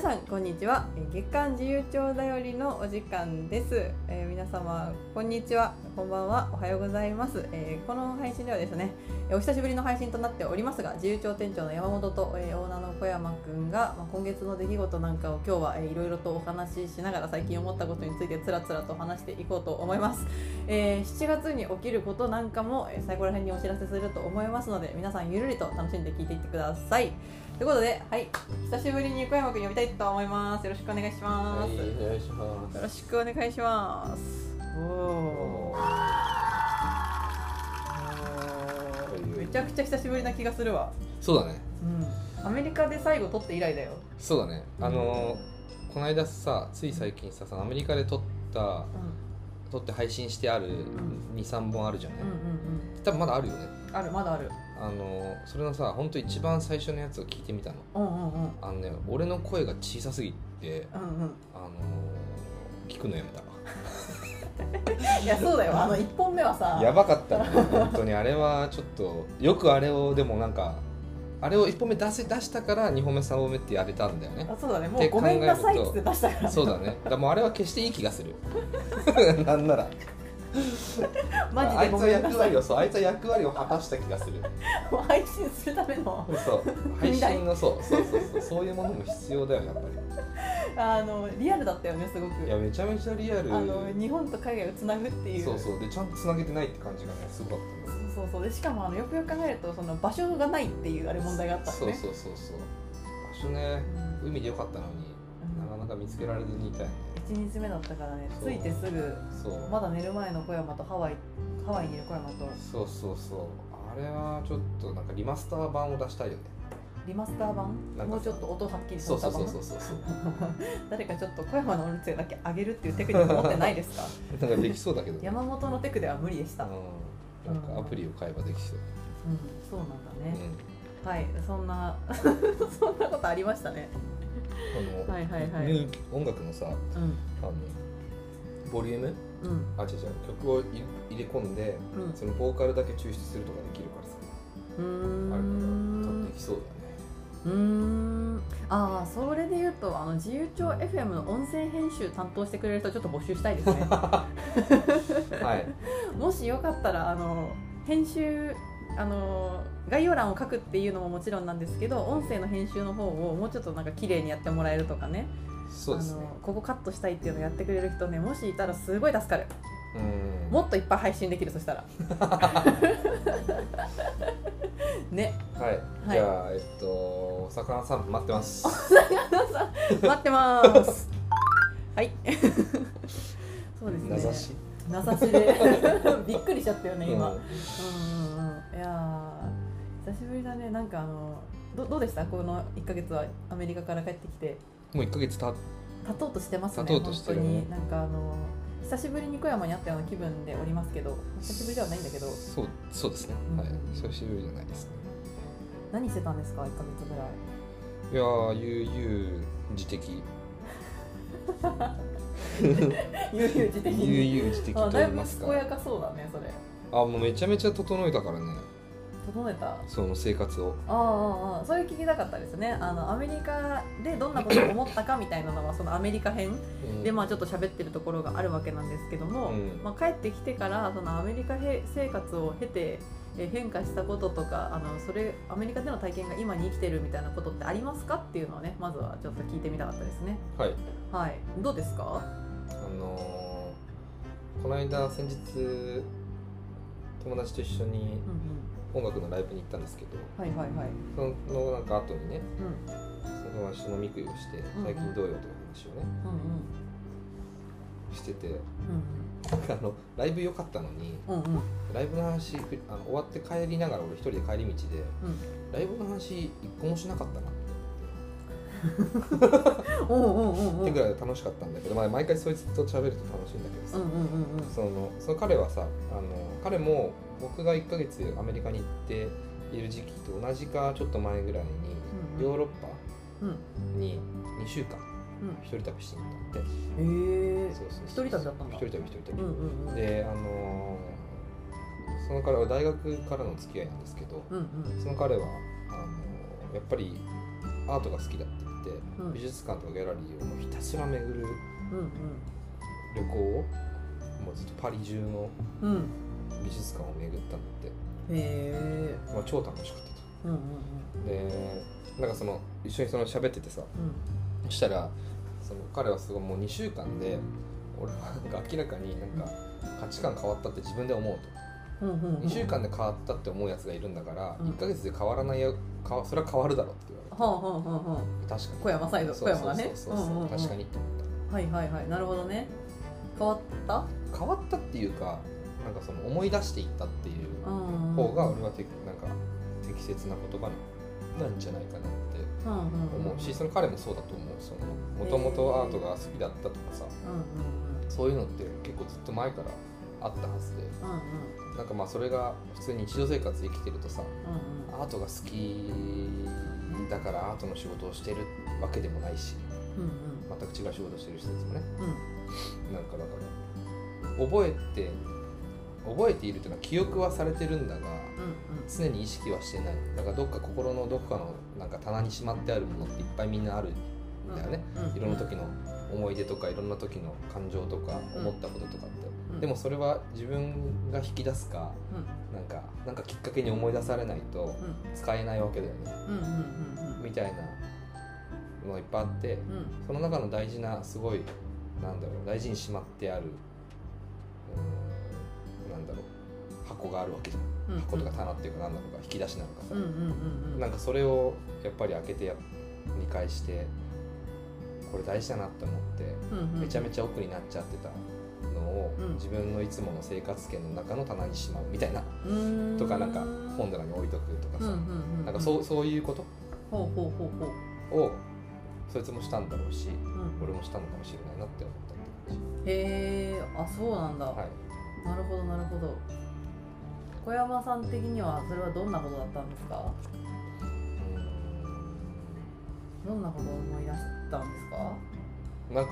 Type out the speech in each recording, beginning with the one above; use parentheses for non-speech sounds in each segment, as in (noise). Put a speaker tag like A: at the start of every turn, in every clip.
A: さんこんにちは。月刊自由帳だよりのお時間です、えー皆様こんにちは。こんばんは。おはようございます、えーこの配信ではですねお久しぶりの配信となっておりますが自由帳店長の山本と、えーオーナーの小山くんが、まあ、今月の出来事なんかを今日は、えーいろいろとお話ししながら最近思ったことについてつらつらと話していこうと思います、えー7月に起きることなんかも、え最後ら辺にお知らせすると思いますので皆さんゆるりと楽しんで聞いていってください。ということで、はい、久しぶりに小山くん呼びたいと思います。よろしくお願いします。
B: はい、お願いしま
A: よろしくお願いします。おおー。めちゃくちゃ久しぶりな気がするわ。
B: す。そうだね。
A: うん。アメリカで最後撮って以来だよ。
B: そうだね。あのーこの間さ、つい最近さ、アメリカで撮った
A: う
B: 撮って配信してある二三本あるじゃない？
A: ん。うんうん
B: 多分まだあるよね。
A: うん。あるまだある。
B: あのーそれのさ、本当一番最初のやつを聞いてみたの。
A: うんうんうん。
B: あのね、俺の声が小さすぎて、
A: うんうん。
B: あのー聞くのやめた。(laughs)
A: いやそうだよ。あの一本目はさ。
B: やばかったね。本当にあれはちょっとよくあれをでもなんか。あれを1本目出せ出したから2本目3本目ってやれたんだよね
A: あそうだね。も
B: って考えると
A: うごめんなさいって出したから。
B: そうだね。だもうあれは決していい気がする。(laughs) なんなら。
A: マジ
B: あいつは役割。をそうあいつは役割を果たした気がする。
A: もう配信するための。
B: そう配信のそうそうそうそうそういうものも必要だよやっぱ
A: あのリアルだったよねすごく。
B: り。いやめちゃめちゃリアル。
A: あの日本と海外をつなぐっていう
B: そうそうでちゃんとつなげてないって感じがねすごかったね。
A: そうそうでしかもあのよくよく考えるとその場所がないっていうあれ問題があった
B: そう
A: のね
B: そうそうそう。場所ね
A: うん
B: 海でよかったのになかなか見つけられずにいたよね。
A: 1日目だったからね
B: そう
A: 着いてすぐ
B: そう。
A: まだ寝る前の小山とハワイハワイにいる小山と
B: そうそうそう。あれはちょっとなんかリマスター版を出したいよね。
A: リマスター版？もうちょっと音はっきり
B: そうそう
A: させた版？
B: そうそうそう。(laughs)
A: 誰かちょっと小山の音声だけ上げるっていうテクニック持ってないですか？(laughs)
B: なんかできそうだけど。
A: 山本のテクでは無理でした、うん、
B: うん。なんかアプリを買えばできそう。
A: そうなんだね、
B: うん。
A: はいそんな (laughs) そんなことありましたね
B: あの、
A: はいはいはい。
B: ミュー音楽のさ
A: うん。
B: あのボリューム？
A: うん。
B: あ違う違う。曲を入入れ込んで、
A: うん。
B: そのボーカルだけ抽出するとかできるからさ。
A: うーん。
B: あるからできそうだよね。
A: うーん。ああそれで言うとあの自由帳 FM の音声編集担当してくれる人ちょっと募集したいですね。(laughs)
B: はい。(laughs)
A: もしよかったらあの編集あの概要欄を書くっていうのももちろんなんですけど音声の編集の方をもうちょっとなんか綺麗にやってもらえるとかね。
B: そうですね。
A: あのここカットしたいっていうのをやってくれる人ねもしいたらすごい助かる。
B: うん。
A: もっといっぱい配信できるそしたら。(laughs) ね。
B: はい、
A: はい。
B: じゃあえっとお魚さん待ってます。
A: 待ってます。はい。(laughs) そうですね。
B: 名指し。
A: 名指しで。(laughs) びっくりしちゃったよね今、
B: うん
A: いやー久しぶりだね。なんかあのどどうでした？この1か月はアメリカから帰ってきて。
B: もう1ヶ月たっ
A: 経とうとしてますね
B: 経とうとしてるね。
A: 本当に。なんかあの久しぶりに小山に会ったような気分でおりますけど久しぶりではないんだけど。
B: そうそうですね、はい。
A: うん
B: 久しぶりじゃないですね。
A: 何してたんですか？1か月ぐらい。
B: いやー悠々自適。(laughs)
A: 悠々自適に。(laughs)
B: 悠々自適と
A: あだいぶ
B: 言いますか。
A: 健やかそうだねそれ
B: あもうめちゃめちゃ整えたからね。
A: 整えた？
B: その生活を。
A: ああああそれ聞きたかったですね。あのアメリカでどんなことを思ったかみたいなのはそのアメリカ編
B: うん。
A: でまあちょっと喋ってるところがあるわけなんですけども、
B: うん。
A: まあ、帰ってきてからそのアメリカへ生活を経てえー変化したこととかあのそれアメリカでの体験が今に生きてるみたいなことってありますかっていうのをねまずはちょっと聞いてみたかったですね。
B: はい。
A: はい。どうですか？
B: あのーこの間先日友達と一緒に音楽のライブに行ったんですけど
A: はいはいはい。
B: そのなんか後にね
A: うん。
B: その友達と飲み食いをして
A: うん
B: 最近どうよという話をね
A: うん
B: してて
A: うん
B: あのライブ良かったのにライブの話ふあの終わって帰りながら俺一人で帰り道で
A: うん。
B: ライブの話一個もしなかったなっ
A: おうんうんうんうん。
B: てぐらい楽しかったんだけど、まあ、毎回そいつと喋ると楽しいんだけどさ、
A: うんうんうんうん
B: そのその彼はさあの彼も僕が1ヶ月アメリカに行っている時期と同じかちょっと前ぐらいに
A: うん
B: ヨーロッパ
A: うん。
B: に2週間
A: うん。
B: 一人旅してたって、
A: へえ
B: そうそうそう
A: 一人旅だったんだ。
B: 一人旅一人旅、
A: うんうんうん。
B: であのーその彼は大学からの付き合いなんですけど
A: うんうん。
B: その彼はあのーやっぱりアートが好きだって。言って、
A: うん。
B: 美術館とかギャラリーをもうひたすら巡る
A: うん
B: 旅行をもうずっとパリ中の美術館を巡ったんだって、
A: へえ。
B: まあ、超楽しかったと。
A: うんうん
B: でなんかその一緒にその喋っててさ
A: うん。
B: そしたらその彼はすごいもう2週間で俺はなんか明らかになんか価値観変わったって自分で思うと。
A: うんうんうん。
B: 2週間で変わったって思うやつがいるんだから
A: うん。
B: 1ヶ月で変わらないよ変わそれは変わるだろうって言われ確かに。
A: 小山サイド小山がね
B: そうそう。確かに。って思っ
A: はいはいはい。なるほどね。変わった？
B: た変わったっていうかなんかその思い出していったっていう
A: うん
B: 方が俺はてなんか適切な言葉なんじゃないかなって思うしその彼もそうだと思う。そのもともとアートが好きだったとかさ。そういうのって結構ずっと前からあったはずで。
A: うんうん。
B: なんかまあそれが普通に日常生活で生きてるとさ
A: うんうん。
B: アートが好きだからアートの仕事をしてるわけでもないし
A: うんうん。
B: 全く違う仕事をしてる人たちもね。
A: うん。
B: なんかだから覚えて覚えているというのは記憶はされてるんだが
A: うん
B: 常に意識はしてない。だからどっか心のどこかのなんか棚にしまってあるものっていっぱいみんなあるんだよね、
A: うんうん。
B: いろんな時の思い出とかいろんな時の感情とか
A: うん
B: 思ったこととかって、
A: うん
B: でもそれは自分が引き出すか
A: うん。
B: なんかなんかきっかけに思い出されないと
A: うん。
B: 使えないわけだよね。みたいなのがいっぱいあって
A: うん。
B: その中の大事なすごいなんだろう大事にしまってあるうんなんだろう箱があるわけじゃん。
A: うん
B: 箱とか棚っていうか何なのか引き出しなのかさ、なんかそれをやっぱり開けてや見返してこれ大事だなって思ってめちゃめちゃ奥になっちゃってたのを、
A: うん。
B: 自分のいつもの生活圏の中の棚にしまうみたいな
A: うーん。
B: とかなんか本棚に置いとくとかさ、なんかそうそういうこと？をそいつもしたんだろうし
A: うん。
B: 俺もしたのかもしれないなって思ったって
A: へえあそうなんだ、
B: 感じはい。
A: なるほどなるほど。小山さん的にはそれはどんなことだったんですか？どんなことを思い出したんですか？
B: うんなんか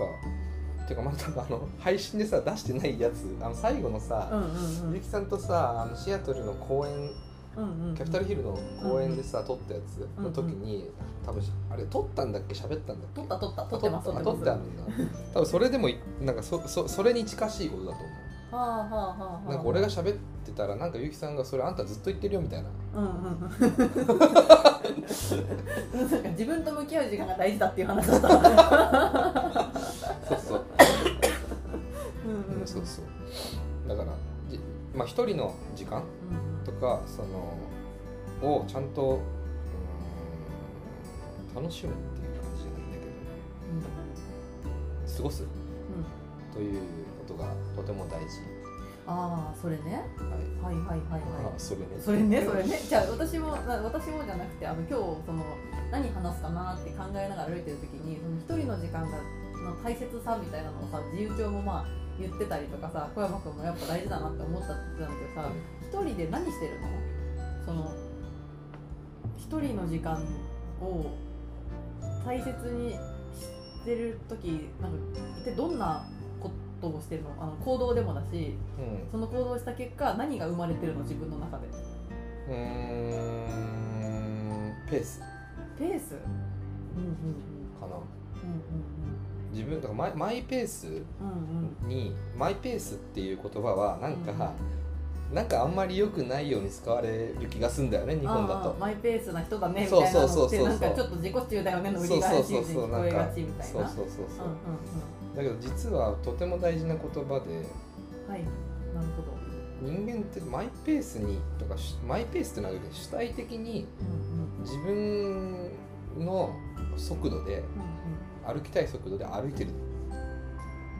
B: ていうかまたあの配信でさ出してないやつあの最後のさ、
A: うんうんうん。
B: ゆきさんとさあのシアトルの公演
A: うんうん
B: キャピタルヒルの公演でさ、撮ったやつの時
A: うん。
B: に、多分あれ撮ったんだっけ？喋ったんだっけ？
A: 撮った撮った撮ってます
B: あ
A: 撮ってます。
B: 撮ってあるんだ。多分それでもいなんかそそそれに近しいことだと思う。
A: はあはあはあはあ。
B: なんか俺が喋ってたらなんかゆきさんがそれあんたずっと言ってるよみたいな。
A: うんうん (laughs) か自分と向き合う時間が大事だっていう話だった。(laughs)
B: そうそう、
A: うんうん
B: うん、そうそう。だからじまあ一人の時間
A: うん。
B: とかそのをちゃんと楽しむっていう感じじゃないんだけど過ごすということがとても大事。
A: ああそれね。
B: はい。
A: はいはいはいはい。
B: あそれね。
A: それねそれね。じゃあ私もな私もじゃなくてあの今日その何話すかなって考えながら歩いてる時にその一人の時間がの大切さみたいなのをさ自由帳もまあ言ってたりとかさ小山君もやっぱ大事だなって思ったって言ってたんだけどさ一人で何してるの？その一人の時間を大切にしてる時なんか一体どんなことをしてるの？あの行動でもだし
B: うん。
A: その行動をした結果何が生まれてるの？自分の中で。
B: うーん。ペース。
A: ペース？うんうん
B: かな。
A: うん
B: 自分だからマイマイペース
A: うんうんうん。
B: にマイペースっていう言葉はなんか、なんかあんまり良くないように使われる気がするんだよね日本だと。
A: マイペースな人だねみたいなのってなんかちょっと自己中だよねの売り返しに聞こえがちみたいな。
B: そうそうそうそう。
A: うん
B: だけど実はとても大事な言葉で
A: うんうんはい。なるほど。
B: 人間ってマイペースにとかしマイペースってのは主体的に
A: うんうん。
B: 自分の速度で
A: うん
B: 歩きたい速度で歩いてる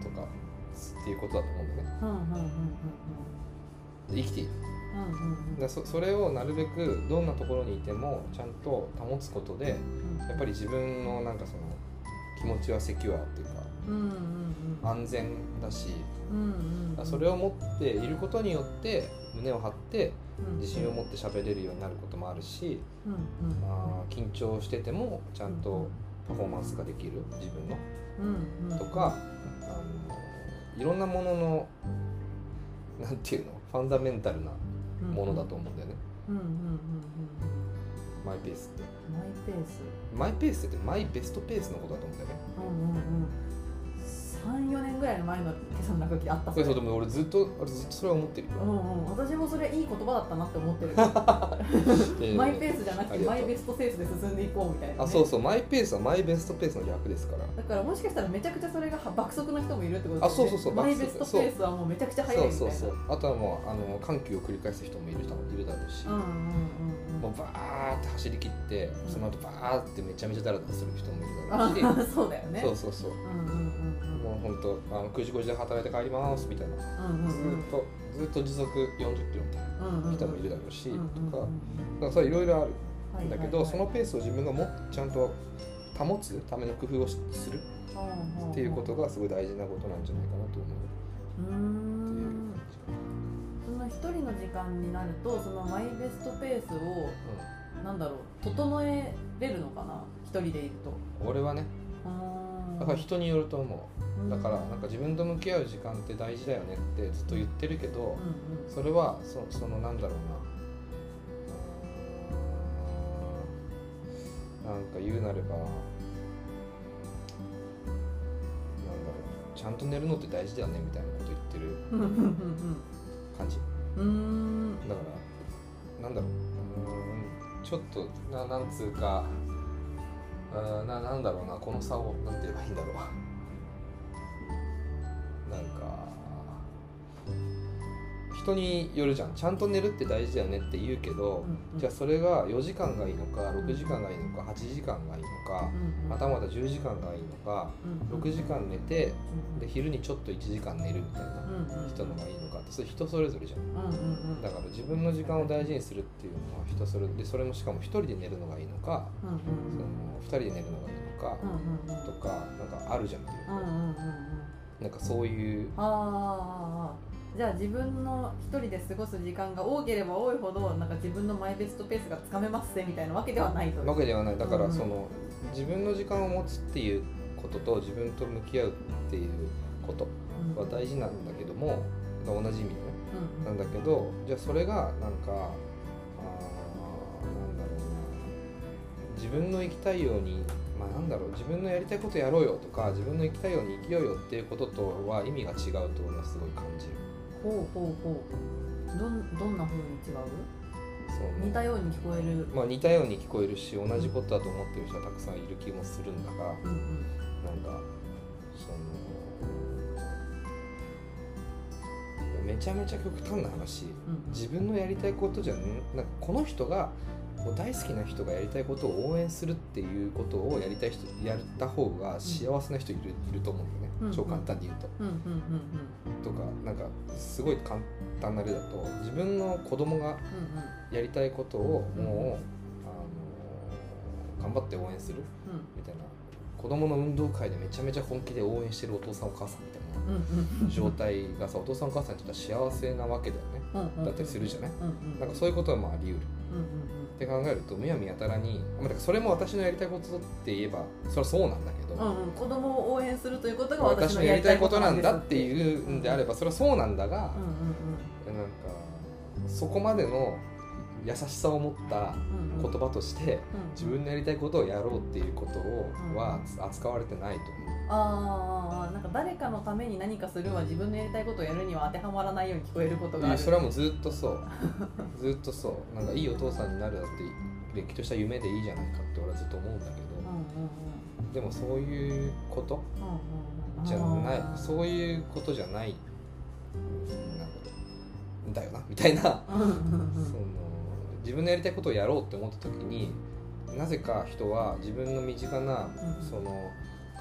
B: とかっていうことだと思うんだよね。生きている。だそそれをなるべくどんなところにいてもちゃんと保つことでやっぱり自分のなんかその気持ちはセキュアっていうか安全だし
A: うんうんうん。
B: それを持っていることによって胸を張って
A: うん。
B: 自信を持って喋れるようになることもあるし、まあ、緊張しててもちゃんとパフォーマンスができる自分の。
A: うんうん。
B: とかあのいろんなもののなんていうのファンダメンタルなものだと思うんだよね。マイペースって。
A: マイペース。
B: マイペースってマイベストペースのことだと思うんだよね。
A: うんうんうん34年ぐらい前の今朝の中期であった。
B: そうそうでも俺ずっと俺ずっとそれは思ってるよ。
A: うんうん、私もそれいい言葉だったなって思ってる。(laughs)
B: で
A: マイペースじゃなくてマイベストペースで進んでいこうみたいな、ね、
B: あそうそう。マイペースはマイベストペースの逆ですから。
A: だからもしかしたらめちゃくちゃそれが爆速の人もいるってこと
B: あそうそうそう。
A: マイベストペースはもうめちゃくちゃ速いみたいな。
B: そうそうそう。あとはもうあの緩急を繰り返す人もいる人もいるだろうし、
A: うんうんうん
B: もうバーって走り切って
A: ん。
B: その後バーってめちゃめちゃダラダラする人もいるだろうし、
A: あ (laughs) そうだよね。
B: そうそうそう。
A: うんうんうん
B: もう本当あの9時5時で働いて帰りますみたいな。
A: うんうんうん。
B: ずーっとずーっと時速40キロみたい
A: うんうんうん。
B: な人もいるだろうし、
A: うんうんうん
B: とか。だからそれいろいろある。
A: はい
B: んだけど、
A: はい。はい
B: そのペースを自分がもっちゃんと保つための工夫をしする。っていうことがすごい大事なことなんじゃないかなと思う。
A: うん。
B: 感じ
A: その一人の時間になるとそのマイベストペースをなんだろう整えれるのかな一人でいると。
B: うん、俺はね。
A: う
B: だから人によると思う。だからなんか自分と向き合う時間って大事だよねってずっと言ってるけど、
A: うんうん。
B: それはそそのなんだろうな。なんか言うなればなんだろう。ちゃんと寝るのって大事だよねみたいなこと言ってる感じ。(laughs) だからなんだろう。うーんちょっとななんつうかうーななんだろうなこの差を何て言えばいいんだろう。人によるじゃん。ちゃんと寝るって大事だよねって言うけど、じゃあそれが4時間がいいのか6時間がいいのか8時間がいいのか、またまた10時間がいいのか6時間寝てで昼にちょっと1時間寝るみたいな人のがいいのかってそれ人それぞれじゃん。
A: うんうんうん。
B: だから自分の時間を大事にするっていうのは人それでそれもしかも1人で寝るのがいいのか
A: うんうん
B: その2人で寝るのがいいのか
A: うんうんうん。
B: とかなんかあるじゃんっていう
A: うんうんうんうん。
B: なんかそういう
A: ああじゃあ自分の一人で過ごす時間が多ければ多いほどなんか自分のマイベストペースがつかめますぜみたいなわけではないと
B: わけではない。だから
A: うん
B: その自分の時間を持つっていうことと自分と向き合うっていうことは大事なんだけども同じ意味のね。
A: うん
B: なんだけどじゃあそれがなんかあーなんだろうな。自分の生きたいようにまあなんだろう。自分のやりたいことやろうよとか自分の生きたいように生きようよっていうこととは意味が違うと俺はすごい感じる
A: ほうほうほう。どんどんな風に違う？
B: その
A: 似たように聞こえる。
B: まあ似たように聞こえるし同じことだと思ってる人はたくさんいる気もするんだが
A: うんうん。
B: なんかそのめちゃめちゃ極端な話。
A: うん。
B: 自分のやりたいことじゃん。なんかこの人がもう大好きな人がやりたいことを応援するっていうことをやりたい人やった方が幸せな人いる,、いると思うんだよね、
A: うん
B: 超簡単に言うと。
A: うんうんうん
B: とかなんかすごい簡単な例だと自分の子供が
A: うんうん
B: やりたいことを
A: うん
B: もう、あの頑張って応援する
A: うん。
B: みたいな。子供の運動会でめちゃめちゃ本気で応援してるお父さんお母さんみたいな
A: うんうん
B: 状態がさお父さんお母さんにとっては幸せなわけだよね。
A: うんうん
B: だったりするじゃない？
A: うんうん
B: なんかそういうことはまああり得る。
A: うんうん
B: って考えるとむやみやたらにまあだからそれも私のやりたいことって言えばそれはそうなんだけど、
A: うんうん子供を応援するということが私
B: 私の
A: のやりたい
B: こと
A: な
B: んんだっていうんであればそれはそうなんだが、
A: うんうん
B: なんかそこまでの優しさを持った言葉として
A: うん
B: 自分のやりたいことをやろうっていうことを
A: うん。
B: は扱われてないと
A: ああなんか誰かのために何かするは自分のやりたいことをやるには当てはまらないように聞こえること
B: 思う
A: がある。
B: それはもうずっとそう。ずっとそう。なんかいいお父さんになるだってれっきとした夢でいいじゃないかって俺はずっと思うんだけ
A: うんうん
B: どでもそういうこと？じゃない。そういうことじゃない。なんだよなみたいな。
A: うんうんうん。
B: その自分のやりたいことをやろうって思った時になぜか人は自分の身近な
A: うん。
B: その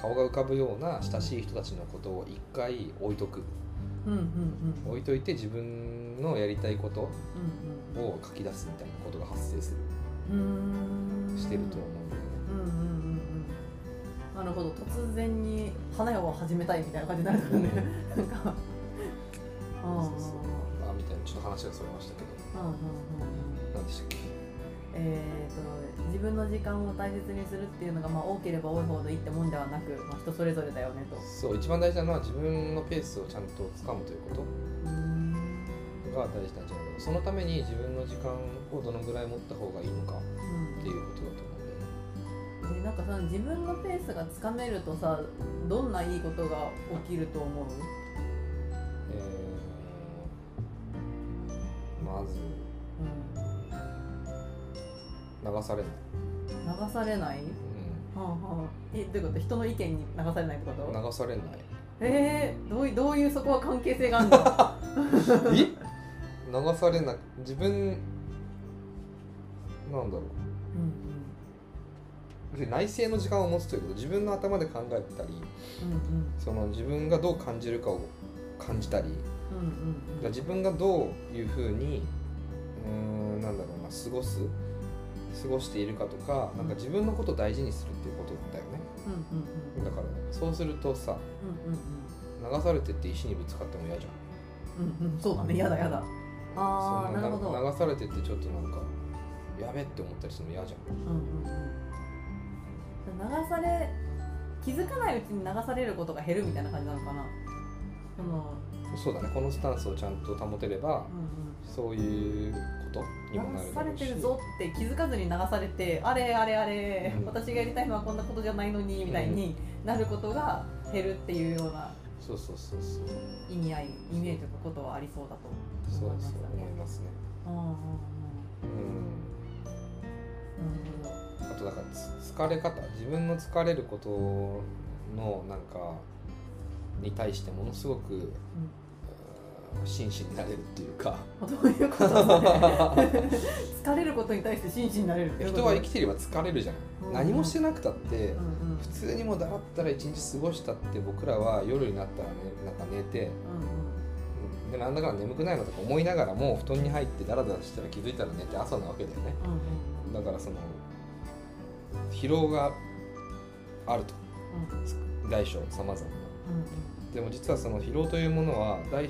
B: 顔が浮かぶような親しい人たちのことを一回置いとく。
A: うんうんうん。
B: 置いといて自分のやりたいこと
A: うん
B: を書き出すみたいなことが発生する。
A: うんうーん。
B: してると思うんだよね。
A: うんうんうんうん。なるほど。突然に花屋を始めたいみたいな感じになるからねなんか。ああ
B: そうそう。あみたいなちょっと話がそれましたけど。
A: うんうんうん
B: でしたっけ？
A: えー、と自分の時間を大切にするっていうのが、まあ、多ければ多いほどいいってもんではなく、まあ、人それぞれだよねと。
B: そう一番大事なのは自分のペースをちゃんとつかむということ。が大事なんじゃないかとそのために自分の時間をどのぐらい持った方がいいのか
A: うん
B: っていう
A: なんかさ自分のペースがつかめるとさどんないいことが起きると思う？
B: えーまず流されない、
A: 流されない？はあはあ。えどういうこと？人の意見に流されないってこと？
B: 流されない。
A: えー、どういどういうそこは関係性があるの？(laughs)
B: え？流されな自分なんだろう。別に内省の時間を持つということ。自分の頭で考えたり
A: うんうん。
B: その自分がどう感じるかを感じたり。
A: うんうんうん。
B: 自分がどういうふうにうーんなんだろうな過ごす過ごしているかとかなんか自分のことを大事にするっていうことだよね。
A: うんうん
B: だからそうするとさ
A: うんうん
B: 流されてって石にぶつかっても嫌じゃん。
A: うんうん。そうだね。やだやだ。ああなるほど。
B: 流されてってちょっとなんかやべって思ったりするの嫌じゃん。
A: うんうんうん。流され気づかないうちに流されることが減るみたいな感じなのかな。その、
B: そうだね。このスタンスをちゃんと保てれば
A: うん。
B: そういうことにもな
A: うん、流さ
B: るだろうし。
A: れてるぞって気づかずに流されてあれあれあれ、
B: うん。
A: 私がやりたいのはこんなことじゃないのにみたいになることが減るっていうような
B: そうそうそうそう
A: 意味合いイメージとかことはありそうだと
B: そうそう
A: 思いましたね。
B: 思い。ますね
A: う。んうんうん。
B: うん。
A: なるほど
B: あとだからつ疲れ方自分の疲れることのなんかに対してものすごく、うん真摯になれるっていうか。
A: どういうことそれ (laughs) 疲れることに対して真摯になれるって
B: 人は生きてれば疲れるじゃん、
A: うん。
B: 何もしてなくたって、
A: うんうん。
B: 普通にもうだらったら一日過ごしたって僕らは夜になったらねなんか寝て
A: うん
B: でなんだかんだ眠くないのとか思いながらも布団に入ってダラダラしたら気づいたら寝て朝なわけだよね。
A: うんうん。
B: だからその疲労があると。
A: うん。
B: 大小さまざま
A: うん。
B: でも実はその疲労というものは大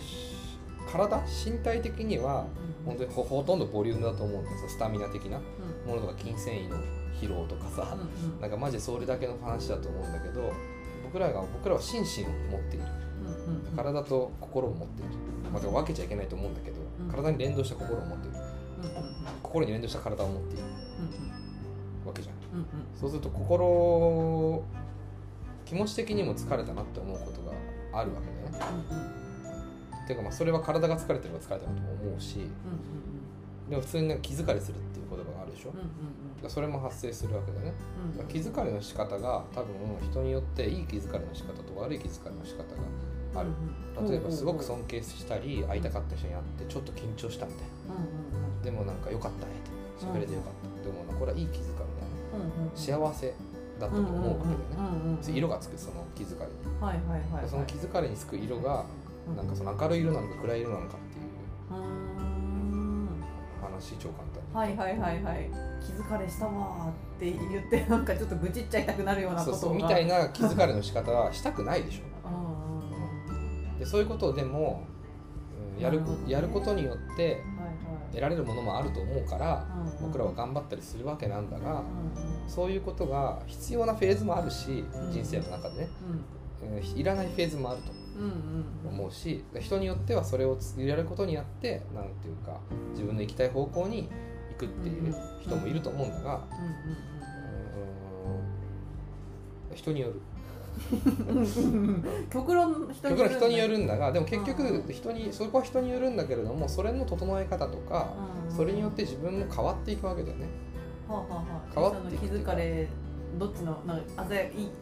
B: 体身体的には
A: うん。
B: 本当にほほとんどボリュームだと思うんですよ。スタミナ的な
A: うん。
B: ものとか筋繊維の疲労とかさ、
A: うんうん。
B: なんかマジでそれだけの話だと思うんだけど僕らが僕らは心身を持っている。
A: うんうん
B: 体と心を持っている、まあ、分けちゃいけないと思うんだけど、
A: うん。
B: 体に連動した心を持っている。
A: うんうん
B: 心に連動した体を持っている。
A: うん
B: わけじゃん。
A: うんうん。
B: そうすると心気持ち的にも疲れたなって思うことがあるわけだよねていうかまあそれは体が疲れてれば疲れたなとも思うしでも普通になんか気疲れするっていう言葉があるでしょ、
A: う
B: それも発生するわけだね。
A: うん
B: 気疲れの仕方が多分人によっていい気疲れの仕方と悪い気疲れの仕方がある。
A: うん
B: 例えばすごく尊敬したり会いたかった人に会ってちょっと緊張したみたいな。
A: うん
B: でもなんか良かったねって喋れてよかった。でもこれはいい気疲れだよね。幸せだったと思うわけだよね。色がつくその気疲れに。
A: はいはいはいはい。
B: その気疲れにつく色がなんかその明るい色なのか暗い色なのかっていう話超簡単
A: はいはいはいはい。気疲れしたわーって言ってなんかちょっと愚痴っちゃいたくなるようなことが。
B: そうそうみたいな気疲れの仕方はしたくないでしょ。
A: うん
B: でそういうことをでも、うんやるやることによって得られるものもあると思うから僕らは頑張ったりするわけなんだがそういうことが必要なフェーズもあるし
A: うん
B: 人生の中でね、いらないフェーズもあると思うし人によってはそれをつやることによってなんていうか自分の行きたい方向に行くっていう人もいると思うんだが、人による。
A: 極論人
B: 極論人によ
A: る
B: るんだがでも結局
A: うん
B: 人にそこは人によるんだけれどもそれの整え方とかそれによって自分も変わっていくわけだよね。変わっていく
A: どっちのなんか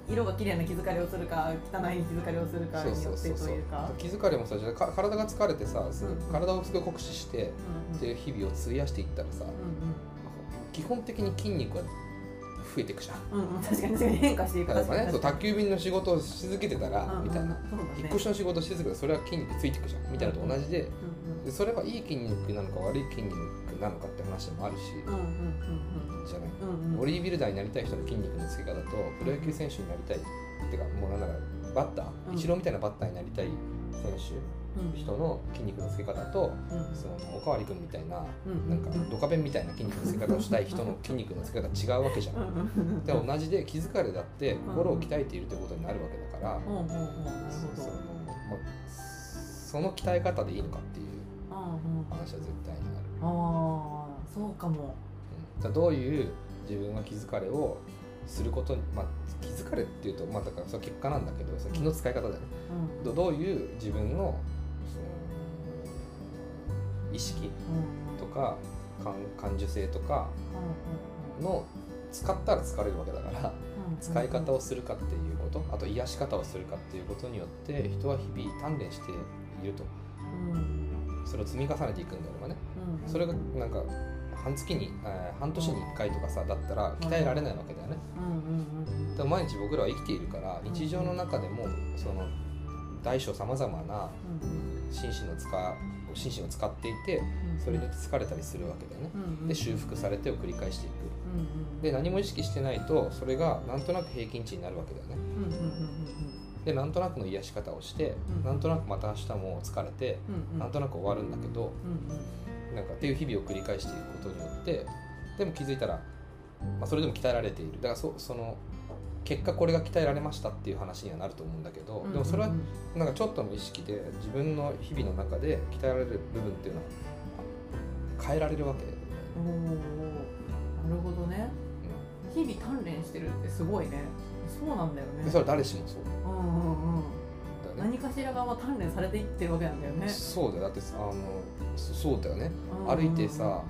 A: 色が綺麗な気疲れをするか汚い気疲れをするか
B: そう
A: によって
B: そうそうそう
A: という。か
B: 気疲れもさじゃあか体が疲れてさ、
A: うん。
B: 体をすごい酷使して
A: うん
B: っていう日々を費やしていったらさ基本的に筋肉は増えていくじゃん。
A: うんうん。うん確かに確かに変化していく。
B: 例えばねそう宅急便の仕事をし続けてたら、
A: うんうん。
B: みたいな。
A: ね。
B: 引っ越しの仕事をし続けたらそれは筋肉ついていくじゃん。みたいなのと同じで
A: うん
B: でそれはいい筋肉なのか悪い筋肉なのかって話もあるし、じゃない？
A: うんうんうん。
B: ボディービルダーになりたい人の筋肉のつけ方とプロ野球選手になりたいっていうかもうなんならバッター、
A: うん。
B: イチローみたいなバッターになりたい選手
A: うん
B: 人の筋肉のつけ方と
A: うん。
B: そのおかわり君みたいな
A: うん
B: なんかドカベンみたいな筋肉のつけ方をしたい人の筋肉のつけ方違うわけじゃん。
A: うん
B: で同じで気疲れだって心を鍛えているってことになるわけだから、その鍛え方でいいのかっていう話は絶対にある。
A: ああそうかも。
B: うんじゃあどういう自分が気疲れをすることに、まあ、気づかれっていうと、まあ、だからそれ結果なんだけどその気の使い方だよね、
A: うん。
B: どどういう自分のその意識とか感感受性とかの使ったら疲れるわけだから使い方をするかっていうことあと癒し方をするかっていうことによって人は日々鍛錬しているとそれを積み重ねていくんだろうねそれがなんか半月に、えー半年に1回とかさだったら鍛えられないわけだよね。でも毎日僕らは生きているから日常の中でもその大小さまざまな心身の使心身を使っていてそれで疲れたりするわけだよね。で修復されてを繰り返していく。で何も意識してないとそれがなんとなく平均値になるわけだよねでなんとなくの癒し方をして
A: うん。
B: なんとなくまた明日も疲れてなんとなく終わるんだけどなんかっていう日々を繰り返していくことによってでも気づいたら、まあ、それでも鍛えられている。だからそその結果これが鍛えられましたっていう話にはなると思うんだけど、でもそれはなんかちょっとの意識で自分の日々の中で鍛えられる部分っていうのは変えられるわけ、
A: おおなるほどね。日々鍛錬してるってすごいねそうなんだよね。
B: でそれは誰しもそう。
A: うんうんうん。何かしらがまあ鍛錬されていってるわけなんだよね。
B: そうだよ。だってあのそそうだよね。
A: うんうんうん。
B: 歩いてさ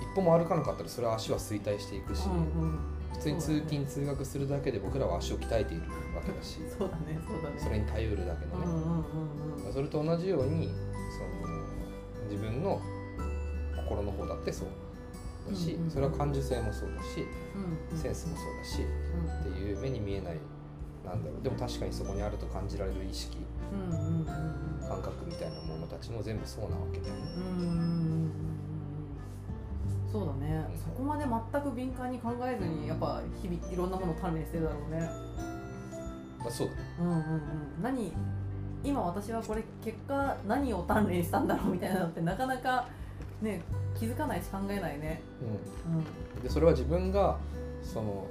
B: 一歩も歩かなかったらそれは足は衰退していくし、
A: うんうん。
B: 普通に通勤通学するだけで僕らは足を鍛えているわけだし
A: そうだねそうだね。
B: それに頼るだけのね、
A: うんうんうんうん。
B: それと同じようにその自分の心の方だってそうだし、
A: うんうん
B: それは感受性もそうだし
A: うんうん。
B: センスもそうだしっていう目に見えないなんだろう。でも確かにそこにあると感じられる意識
A: うんうんうん
B: 感覚みたいなものたちも全部そうなわけだよね。
A: うんうんうんうん。そうだね。
B: うん
A: そこまで全く敏感に考えずにやっぱ日々いろんなものを鍛錬してるだろうね。
B: まあ、そうだね。
A: うんうんうん。何今私はこれ結果何を鍛錬したんだろうみたいなのってなかなかね気づかないし考えないね。
B: でそれは自分がその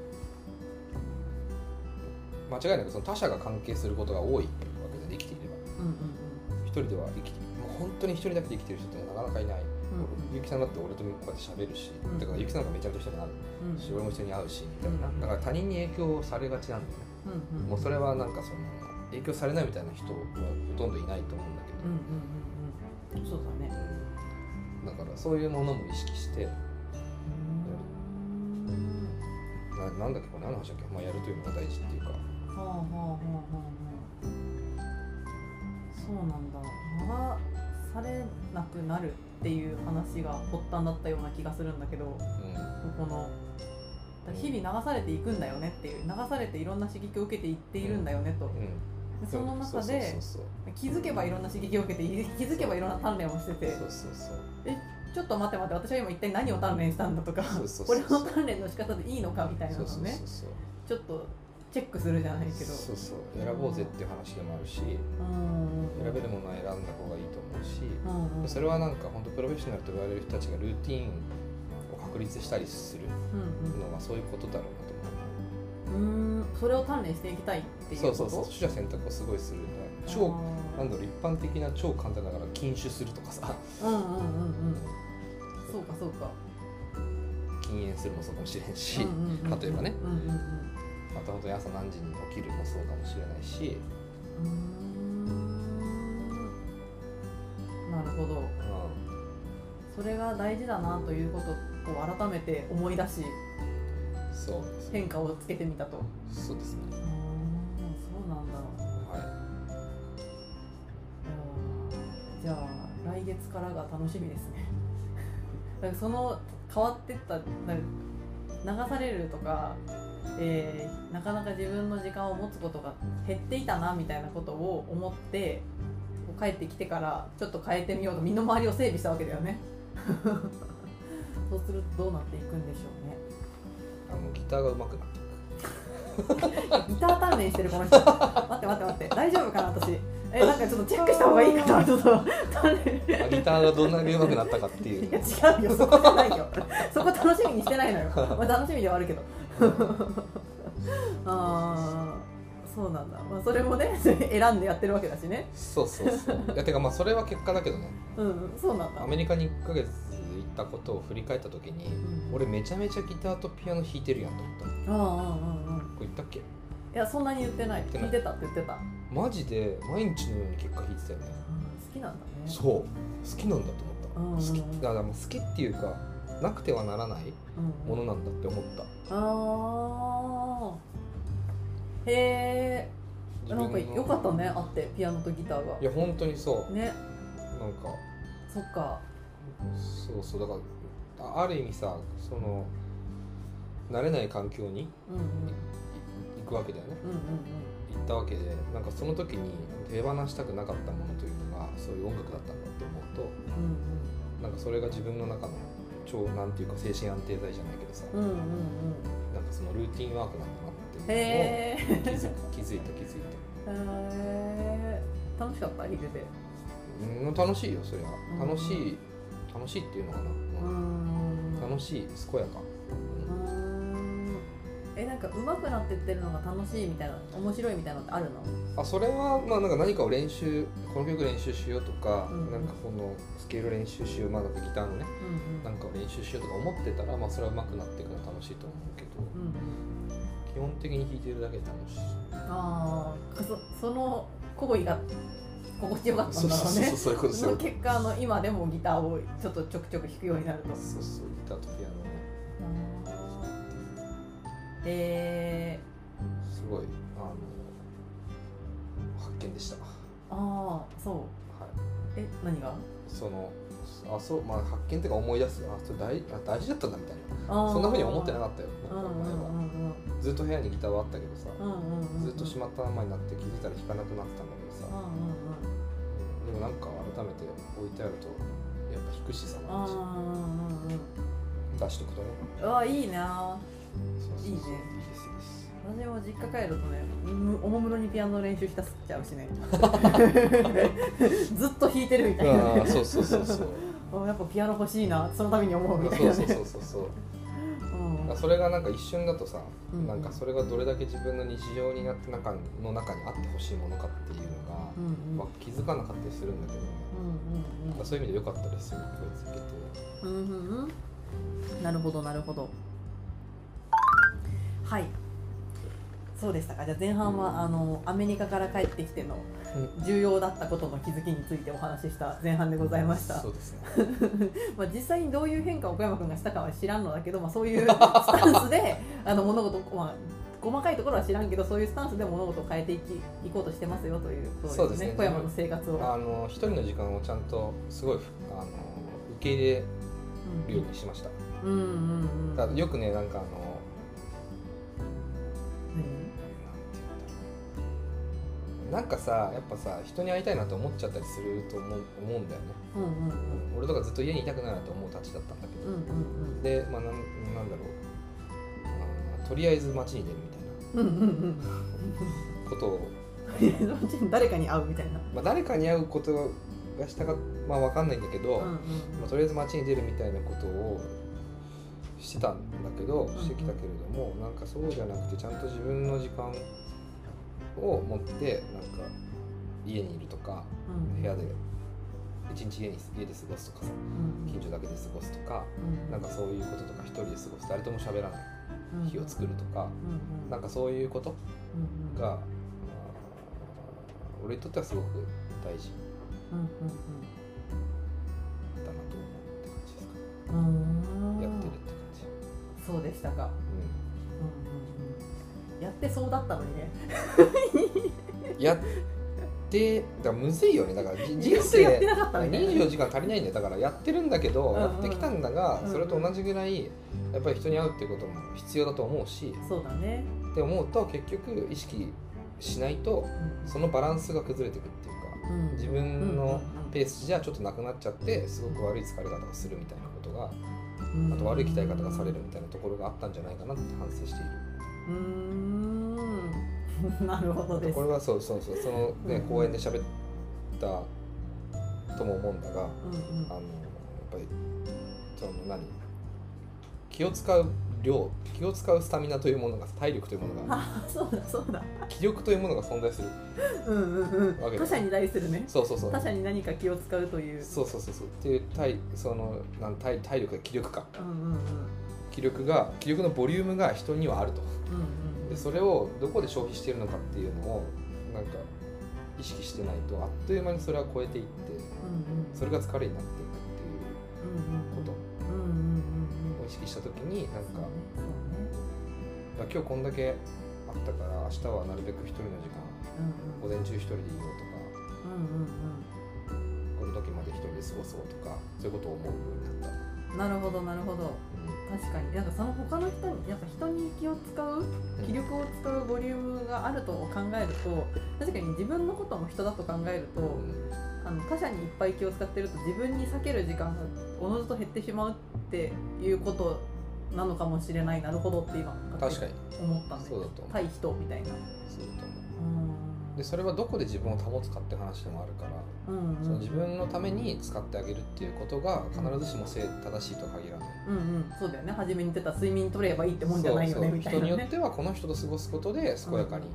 B: 間違いなくその他者が関係することが多いわけで生きていれば。
A: うんうん
B: 一人では生きてもう本当に一人だけで生きてる人ってなかなかいない、
A: うん
B: ゆきさんだって俺とこうやって喋るし、
A: うん。
B: だからゆきさんがめちゃめちゃ人にな。る
A: うん。うん
B: し俺も人に会うしみたいな、
A: うん
B: だから他人に影響されがちなんだよね、
A: うんうん
B: もうそれはなんかその影響されないみたいな人はほとんどいないと思うんだけど、
A: うんうんうんうん。そうだね。
B: うんだからそういうものも意識してななんだっけこれ何の話だっけ、まあ、やるというのが大事っていうか。
A: はあはあはあはあ。はあそうなんだ。流されなくなるっていう話が発端だったような気がするんだけどこ
B: うん。
A: この。だから日々流されていくんだよねっていう。流されていろんな刺激を受けていっているんだよねと。
B: うん。
A: でその中で気づけばいろんな刺激を受けてい気づけばいろんな鍛錬をしてて
B: そうそうそう
A: ちょっと待って待って私は今一体何を鍛錬したんだとかこれの鍛錬の仕方でいいのかみたいなのをねちょっとチェックするじゃないけど。
B: そうそう選ぼうぜっていう話でもあるし
A: うん。
B: 選べるものは選んだ方がいいと思うし
A: うんうん。
B: それはなんか本当プロフェッショナルと言われる人たちがルーティーンを確立したりする
A: うん
B: のはそういうことだろうな
A: うんそれを鍛錬していきたいって
B: う
A: いうこと？
B: そうそうそう取捨選択をすごいする超
A: あ
B: なんだろう一般的な超簡単だから禁酒するとかさ。
A: ーうんうんうんうん。そうかそうか。
B: 禁煙するもそうかもしれんし、
A: うんうんうん
B: 例えばね。
A: うんうんうん。
B: また本当に朝何時に起きるもそうかもしれないし、
A: うーん。なるほど。
B: う
A: それが大事だなということを改めて思い出し
B: ん、そうですね。
A: 変化をつけてみたと。う
B: そうですね。
A: そうなんだ。
B: はい。
A: じゃあ来月からが楽しみですね。(laughs) だからその変わってったなんか流されるとか、えーなかなか自分の時間を持つことが減っていたなみたいなことを思って帰ってきてからちょっと変えてみようと身の回りを整備したわけだよね。(laughs) そうするとどうなっていくんでしょうね
B: あのギターが上手くなって
A: ギター鍛錬してるこの人。待って待って待って。大丈夫かな私。えなんかちょっとチェックした方がいいかな。(laughs) ちょっと。
B: ギターがどんなに上手くなったかっていう。
A: いや違うよ。そこじゃないよ。そこ楽しみにしてないのよ、まあ、楽しみではあるけど。ああそうなんだ、まあ、それもね選んでやってるわけだしね。
B: そうそうそう。いやてかまあそれは結果だけどね。
A: うんうんそうなんだ。
B: アメリカに1ヶ月行ったことを振り返った時に、俺めちゃめちゃギターとピアノ弾いてるやんと思った
A: ああああああ
B: これ言ったっけ？
A: いやそんなに言ってない。
B: 言ってない。
A: てたって言ってた、
B: マジで毎日のように結果弾いてたよね。
A: 好きなんだね。
B: そう。好きなんだと思った、
A: うん
B: 好きだから好きっていうかなくてはならない
A: うん
B: ものなんだって思った。
A: ああへえ。なんかよかったねあってピアノとギターが。
B: いや本当にそう。
A: ね。
B: なんか。
A: そっか
B: そうそうだからあある意味さその慣れない環境に
A: うんうん
B: 行くわけだよね。
A: うんうん
B: 行ったわけでなんかその時に手放したくなかったものというのがそういう音楽だったんだって思うと
A: うん
B: なんかそれが自分の中の超なんていうか精神安定剤じゃないけどさ、
A: うんうんうんうん
B: なんかそのルーティンワークなんだなっていうのを気づ気づいた気づいた。
A: へえ。楽しかった？昼で。
B: うん楽しいよそりゃ。
A: うん
B: 楽しい楽しいっていうのかな、
A: うん。
B: 楽しい健やか、
A: うーん。えなんか上手くなってってるのが楽しいみたいな面白いみたいなのってあるの？
B: あそれはまあなんか何かを練習この曲練習しようとか、
A: うん。
B: なんかこのスケール練習しようまあギターのね。
A: うん
B: なんかを練習しようとか思ってたらまあそれは上手くなっていくのは楽しいと思うけど
A: うんうん。
B: 基本的に弾いてるだけで楽しい。
A: ああそその行為が心地よかったんだろうね。
B: そうそうそうそういうこと
A: その結果あの今でもギターをちょっとちょくちょく弾くようになると。
B: そうそうギターとピアノ。ね
A: え
B: すごいあの発見でしたは
A: ー、ああそう。
B: い。
A: え何が？
B: そのあそうまあ発見っていうか思い出す。あそれ大あ大事だったんだみたいな。そんなふうに思ってなかったよずっと部屋にギターはあったけどさ
A: うんうんうんうん。
B: ずっとしまったままになって気づいたら弾かなくなってたんだけどさ
A: うんうんうん
B: でもなんか改めて置いてあるとやっぱ弾くしさ
A: あーうんうんうん。
B: 出しとくとね。
A: うわいいな
B: そうそうそう。
A: いいね。
B: いいですいいです。
A: 私も実家帰るとねうんおもむろにピアノの練習したすっちゃうしね。(laughs) ずっと弾いてるみたいな、
B: ああそうそうそうそう。(laughs)
A: あやっぱピアノ欲しいな。そのために思うみたい
B: そうそう
A: なね
B: そうそうそう。
A: うん
B: それがなんか一瞬だとさ、
A: うん
B: なんかそれがどれだけ自分の日常になって中の中にあってほしいものかっていうのが、
A: うんうん。
B: まあ、気づかなかったりするんだけど、
A: うんうん
B: そういう意味で良かったですよ今日つけて。
A: うんうんうん。うんなるほどなるほど。はい。そうでしたか。じゃあ前半はあのアメリカから帰ってきての重要だったことの気づきについてお話しした前半でございました。
B: そうですね。(laughs)
A: まあ実際にどういう変化を小山君がしたかは知らんのだけど、まあ、そういうスタンスで (laughs) あの物事、まあ、細かいところは知らんけどそういうスタンスで物事を変えていきいこうとしてますよということ
B: そうですね。
A: 小山の生活を、
B: あの一人の時間をちゃんとすごいあの受け入れるようにしました、
A: うんうんうんう
B: よくねなんかあのなんかさやっぱさ人に会いたいなと思っちゃったりすると思う思うんだよね、
A: うんうんうん。
B: 俺とかずっと家にいたくないなと思うたちだったんだけど、
A: うんうん
B: でまあなんなんだろう。あーとりあえず街に出るみたい
A: うんうんうんうん。
B: なことを、
A: うん誰かに会うみたいな。
B: まあ、誰かに会うことがしたかまあわかんないんだけど、
A: うんうん
B: まあ、とりあえず街に出るみたいなことをしてたんだけど
A: ん。
B: してきたけれども、なんかそうじゃなくてちゃんと自分の時間を持ってなんか家にいるとか
A: うん。
B: 部屋で一日家に家で過ごすとかさ
A: うん。
B: 近所だけで過ごすとか
A: うん。
B: なんかそういうこととか一人で過ごす誰とも喋らない日を作るとか
A: う
B: なんかそういうことが、俺にとってはすごく大事。
A: うん
B: だなと思うって感じですか、
A: うんうん。
B: やってるって感じ、
A: そうでしたか、
B: う
A: ん、やってそうだったのにね。
B: ん、(laughs) やってだむずいよね。だからじ人生
A: なかったみたいな
B: 24時間足りないんだ。よだからやってるんだけど、
A: うんうん。
B: やってきたんだが、
A: うん
B: それと同じぐらいやっぱり人に会うっていうことも必要だと思うし。
A: そうだね、
B: って思うと結局意識しないと
A: うん。
B: そのバランスが崩れていくっていうか
A: うん。
B: 自分の
A: うん
B: ペースじゃちょっとなくなっちゃってすごく悪い疲れ方をするみたいなことが
A: うん。
B: あと悪い鍛え方がされるみたいなところがあったんじゃないかなって反省している。
A: うーん。(laughs) なるほどです。
B: これはそうそうそう。そのね
A: うん。
B: 公園で喋ったとも思うんだが、
A: うんうん。
B: あのやっぱりその何気を使う量気を使うスタミナというものが体力というものが (laughs)
A: あそうだそうだ。
B: 気力というものが存在する。
A: うんうんうん。他者に対するね。
B: そうそうそう。
A: 他者に何か気を使うという。
B: そうそうそうそう。っていう体そのなん体体力や気力か。
A: うんうんうん
B: 気力が気力のボリュームが人にはあると。
A: うんうん
B: でそれをどこで消費しているのかっていうのをなんか意識してないとあっという間にそれは超えていって
A: うんうん。
B: それが疲れになっていくっていうこと。
A: うんうんうんうん
B: を意識した時になんか今日こんだけあったから明日はなるべく一人の時間午
A: そうね
B: 前中一人でいようと
A: うんうん
B: かこの時まで一人で過ごそうとかそういうことを思うようになった、
A: うんうんなるほどなるほど確かに。なんかその他の人にやっぱ人に気を使う
B: うん。
A: 気力を使うボリュームがあると考えると確かに自分のことも人だと考えると、
B: うん。
A: あの他者にいっぱい気を使ってると自分に避ける時間がおのずと減ってしまうっていうことなのかもしれないなるほどって今
B: 確かに。
A: 思ったんで対人みたいな。
B: そうだと
A: う
B: 思
A: ん
B: うでそれはどこで自分を保つかって話でもあるから
A: うんうん。
B: その自分のために使ってあげるっていうことが必ずしも正正しいとは限らない。
A: うんうん。そうだよね。初めに言ってた睡眠取ればいいってもんじゃないよねみたいなね。
B: 人によってはこの人と過ごすことで健やかに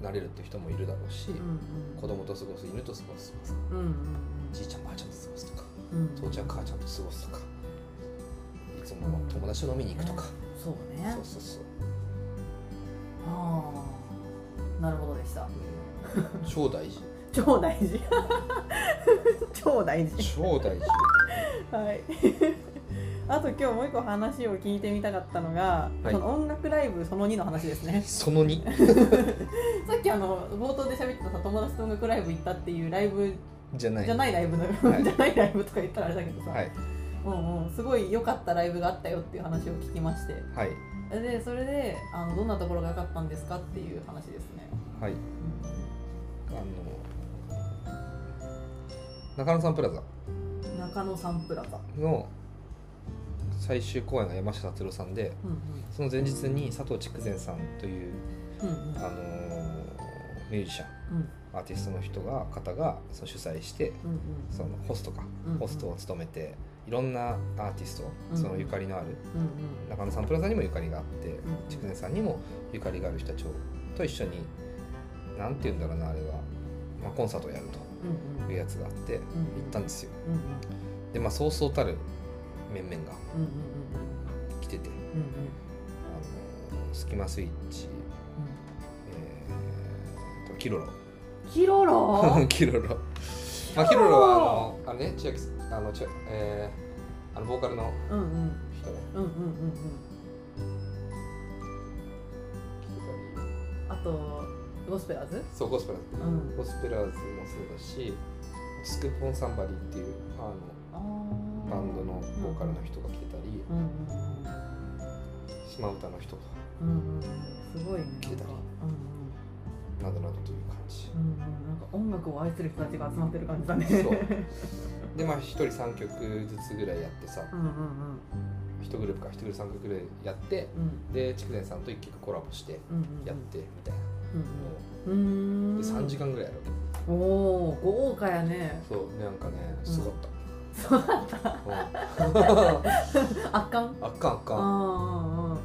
B: なれるって人もいるだろうし、
A: うんうん
B: 子供と過ごす犬と過ごすとか
A: うんうん
B: じいちゃんばあちゃんと過ごすとか
A: うん
B: 父ちゃん母ちゃんと過ごすとかいつも友達と飲みに行くとか、
A: そうね。
B: そうそうそう、
A: ああなるほどでした。
B: うん (laughs) 超大事。
A: 超大事。(laughs) 超大事。
B: 超大事。
A: はい。(laughs) あと今日もう一個話を聞いてみたかったのが、
B: はい。
A: その音楽ライブその2の話ですね。
B: その2
A: さっきあの冒頭で喋ってたさ友達と音楽ライブ行ったっていうライブ
B: じゃない。
A: じゃないライブの、
B: はい。
A: じゃないライブとか言ったらあれだけどさ、
B: はい。
A: うんうん、すごい良かったライブがあったよっていう話を聞きまして。
B: はい
A: でそれであのどんなところが良かったんですかっていう話ですね、
B: はい。
A: うん。
B: あの中野サンプラザ。
A: 中野サンプラザ、
B: の最終公演が山下達郎さんで
A: うん
B: その前日に佐藤筑前さんという
A: んうん。
B: あのミュージシャン
A: うん。
B: アーティストの人が方がその主催して
A: うんうん。
B: そのホストか、
A: うんうん。
B: ホストを務めていろんなアーティスト、
A: うん。
B: そのゆかりのある
A: うんうん。
B: 中野サンプラザにもゆかりがあって
A: ん
B: 筑前、さんにもゆかりがある人たちと一緒になんて言うんだろうなあれは、まあ、コンサートをやる
A: うんうん。
B: というやつがあって行ったんですよ。
A: うんうん。
B: でまあそうそうたる面々が
A: うんうん
B: 来てて
A: うんうん。
B: あのスキマスイッチ、えー、とキロロ。
A: キロロ？
B: キロロ。(laughs) まあキロロはあのあれね千秋あのちえー、あのボーカルの
A: うんうん。
B: 人ね。
A: うんうんうんうん。あとゴスペラーズ？
B: そうゴスペラーズ。
A: うん。
B: ゴスペラーズもそうだしスクープオンサンバディっていうあのバンドのボーカルの人が来てたり、
A: うんうん
B: 島唄の人とか
A: うんうんうん。すごいね。
B: 来てたり。
A: うん
B: などなどという感じ。
A: うんうんうん。なんか音楽を愛する人たちが集まってる感じだね。
B: そう (laughs) でまあ1人3曲ずつぐらいやってさ
A: うんうん
B: 1グループか1グループ3曲ぐらいやって
A: うん。うん
B: で筑前さんと1曲コラボして
A: うんうん
B: やってみたいな。
A: うんうん。う。ん。
B: 3時間ぐらいやる
A: おお豪華やね。
B: そうなんかねすごかった、
A: そうだった。
B: うん。(laughs)
A: 圧巻？
B: あっかんあっかん
A: うんうんうん。い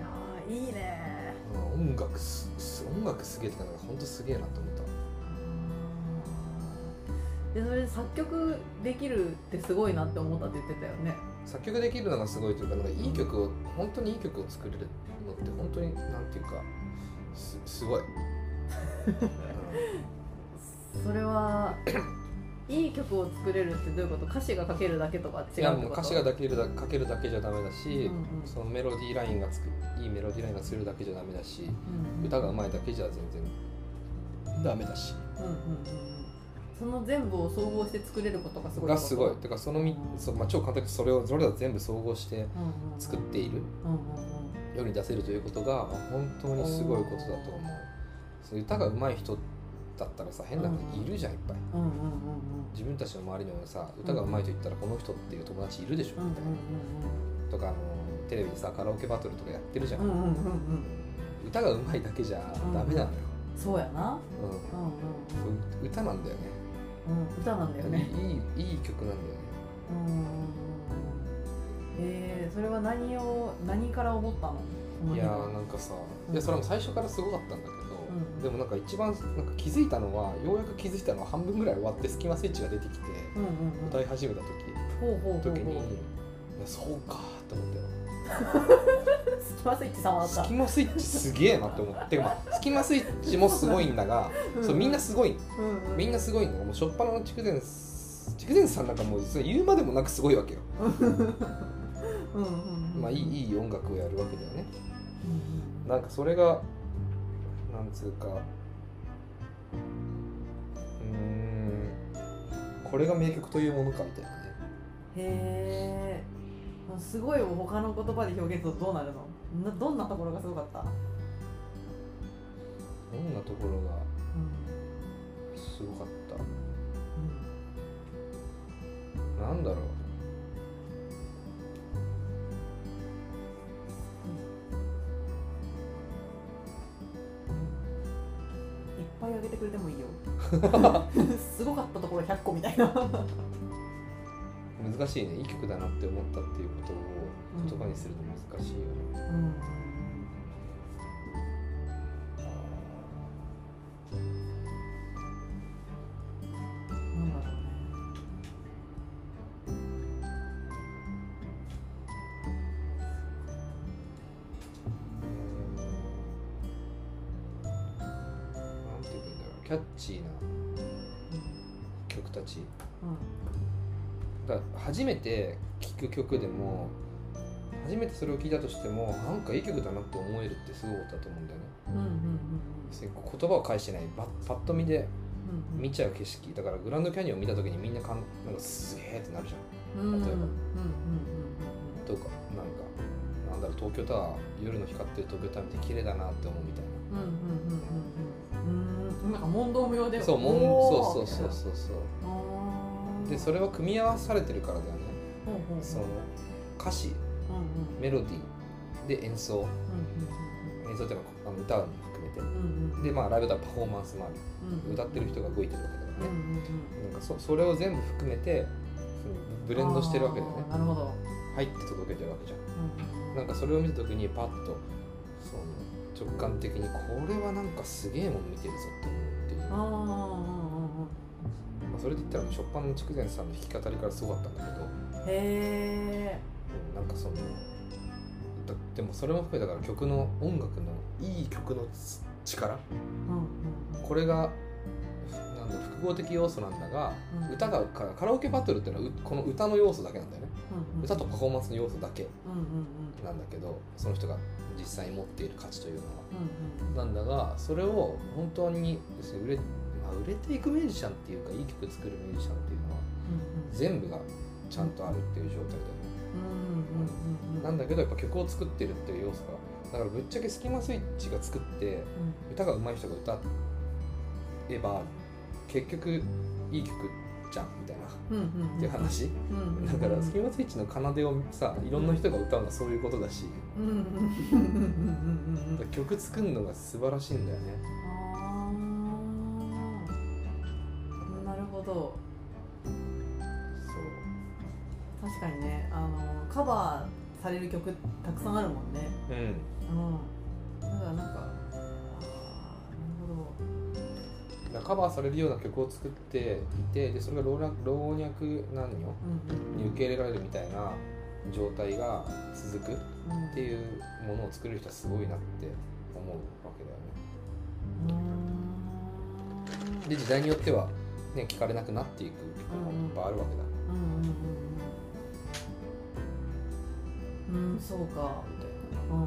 A: やーいいね。
B: うん音楽すす音楽すげえってかなんか本当すげえなと思った
A: でそれで作曲できるってすごいなって思ったって言ってたよね。
B: 作曲できるのがすごいというかなんかいい曲を本当にいい曲を作れるのって本当になんていうかすすごい、う (laughs) ん
A: それはいい曲を作れるってどういうこと？歌詞が書けるだけとか違
B: いうもう歌詞がだけるだ書けるだけじゃダメだし、
A: うんうん
B: そのメロディーラインがつくいいメロディーラインが作るだけじゃダメだし
A: うんうん。
B: 歌が上手いだけじゃ全然ダメだし。
A: うんうんうんうんその全部を総合して作れることがすごい
B: がすごい。
A: って
B: てかそのみそう、まあ、超簡単にそれをそれら全部総合して作っている
A: うんうんうん。
B: 世に出せるということがまあ本当にすごいことだと思う。そう歌が上手い人だったらさ変な人いるじゃんいっぱい。
A: うんうんうん
B: 自分たちの周りにもさ歌が上手いと言ったらこの人っていう友達いるでしょ
A: うんうん
B: みたいな。とかあのテレビでさカラオケバトルとかやってるじゃん、
A: うんうんうんうんうん。
B: 歌が上手いだけじゃダメなのよ、
A: そうやな。
B: うん。
A: うんうん
B: そう歌なんだよね
A: うんうん歌なんだよね。
B: いいいい曲なんだよね。
A: うんえー、それは何を何から思ったの？
B: いやーなんかさ、
A: うん。
B: いやそれも最初からすごかったんだけど、
A: うん
B: でもなんか一番なんか気づいたのはようやく気づいたのは半分ぐらい終わってスキマスイッチが出てきて
A: うんうんうん。
B: 歌い始めた時。
A: ほうほうほうほう。
B: 時にそうかと思ったよ
A: スキマスイッチ様だった。
B: スキマスイッチすげえなって思って、まあ、スキマスイッチもすごいんだがそうみんなすごい。
A: うんうん。
B: みんなすごいんだがもう初っ端の筑前筑前さんなんかもう言うまでもなくすごいわけよ。(laughs)
A: うんうんうん。
B: まあいいいい音楽をやるわけだよね。
A: うん
B: なんかそれがなんつうかうーんこれが名曲というものかみたいなね。
A: へえすごいを他の言葉で表現するとどうなるの？などんなところがすごかった、
B: どんなところが
A: うん
B: すごかった？なんだろう？
A: いっぱいあげてくれてもいいよ。(laughs) (laughs) すごかったところ100個みたいな
B: 難しいね。いい曲だなって思ったっていうことを言葉にすると難しいよね、
A: うん。
B: 曲でも初めてそれを聴いたとしてもなんかいい曲だなって思えるってすごいことだと思うんだよね。
A: うんうんうん
B: 言葉を返してないパッパッと見で
A: うん
B: 見ちゃう景色。だからグランドキャニオンを見た時にみんなかんなんかすげえってなるじゃん。
A: うん
B: 例えば
A: うんうん
B: とかなんかなんだろう東京タワー夜の光ってる東京タワー見て綺麗だなって思うみたい
A: うんうんうんうんうんうん。なんか問答無用で。
B: なそうそうそうそうそう。そうでそれは組み合わされてるからだよねその歌詞メロディー。で演奏。
A: うん
B: 演奏っていうのはあの歌も含めて。
A: うんうんうん。
B: でまあライブだとパフォーマンスもある。
A: うん
B: 歌ってる人が動いてるわけだから
A: うん
B: ね
A: うんうん。
B: なんかそそれを全部含めてブレンドしてるわけだよね。
A: なるほど。
B: 入って届けてるわけじゃん。
A: うんうん。
B: なんかそれを見た時にパッとその直感的にこれはなんかすげえもん見てるぞって思うっていうまあ、それで言ったら初っ端の筑前さんの弾き語りからすごかったんだけど、
A: ーへえ
B: うん、なんかそのだでもそれも含めだから曲の音楽のいい曲の力
A: うんうん。
B: これがなんだ複合的要素なんだが、
A: うん。
B: 歌がカカラオケバトルっていうのはうこの歌の要素だけなんだよね、
A: うんうん。
B: 歌とパフォーマンスの要素だけ
A: うんうんうん。
B: なんだけどその人が実際に持っている価値というのは。
A: うんうん
B: なんだがそれを本当に要するに売れ,、まあ、売れていくミュージシャンっていうかいい曲作るミュージシャンっていうのは
A: うん
B: 全部がちゃんとあるっていう状態だよね、
A: うんうんうんうん
B: なんだけどやっぱ曲を作ってるっていう要素がだからぶっちゃけスキマスイッチが作って
A: うん。
B: 歌が上手い人が歌えば結局いい曲じゃんみたいな
A: うんうんうん。
B: っていう話。
A: うんうん
B: だからスキマスイッチの奏でをさいろんな人が歌うのはそういうことだし。
A: うんうんうんうんうんうんうん
B: 曲作るのが素晴らしいんだよね
A: バーされる曲たくさんあるもんね。
B: うん。
A: うんだからなんかなるほど。
B: カバーされるような曲を作っていてでそれが老若老若男女
A: うん
B: に受け入れられるみたいな状態が続くっていうものを作れる人はすごいなって思うわけだよね。で時代によっては、ね、聞かれなくなっていく曲もいっぱいあるわけだ。
A: うんうんうんうん。うんそうか。
B: みたい
A: うんうん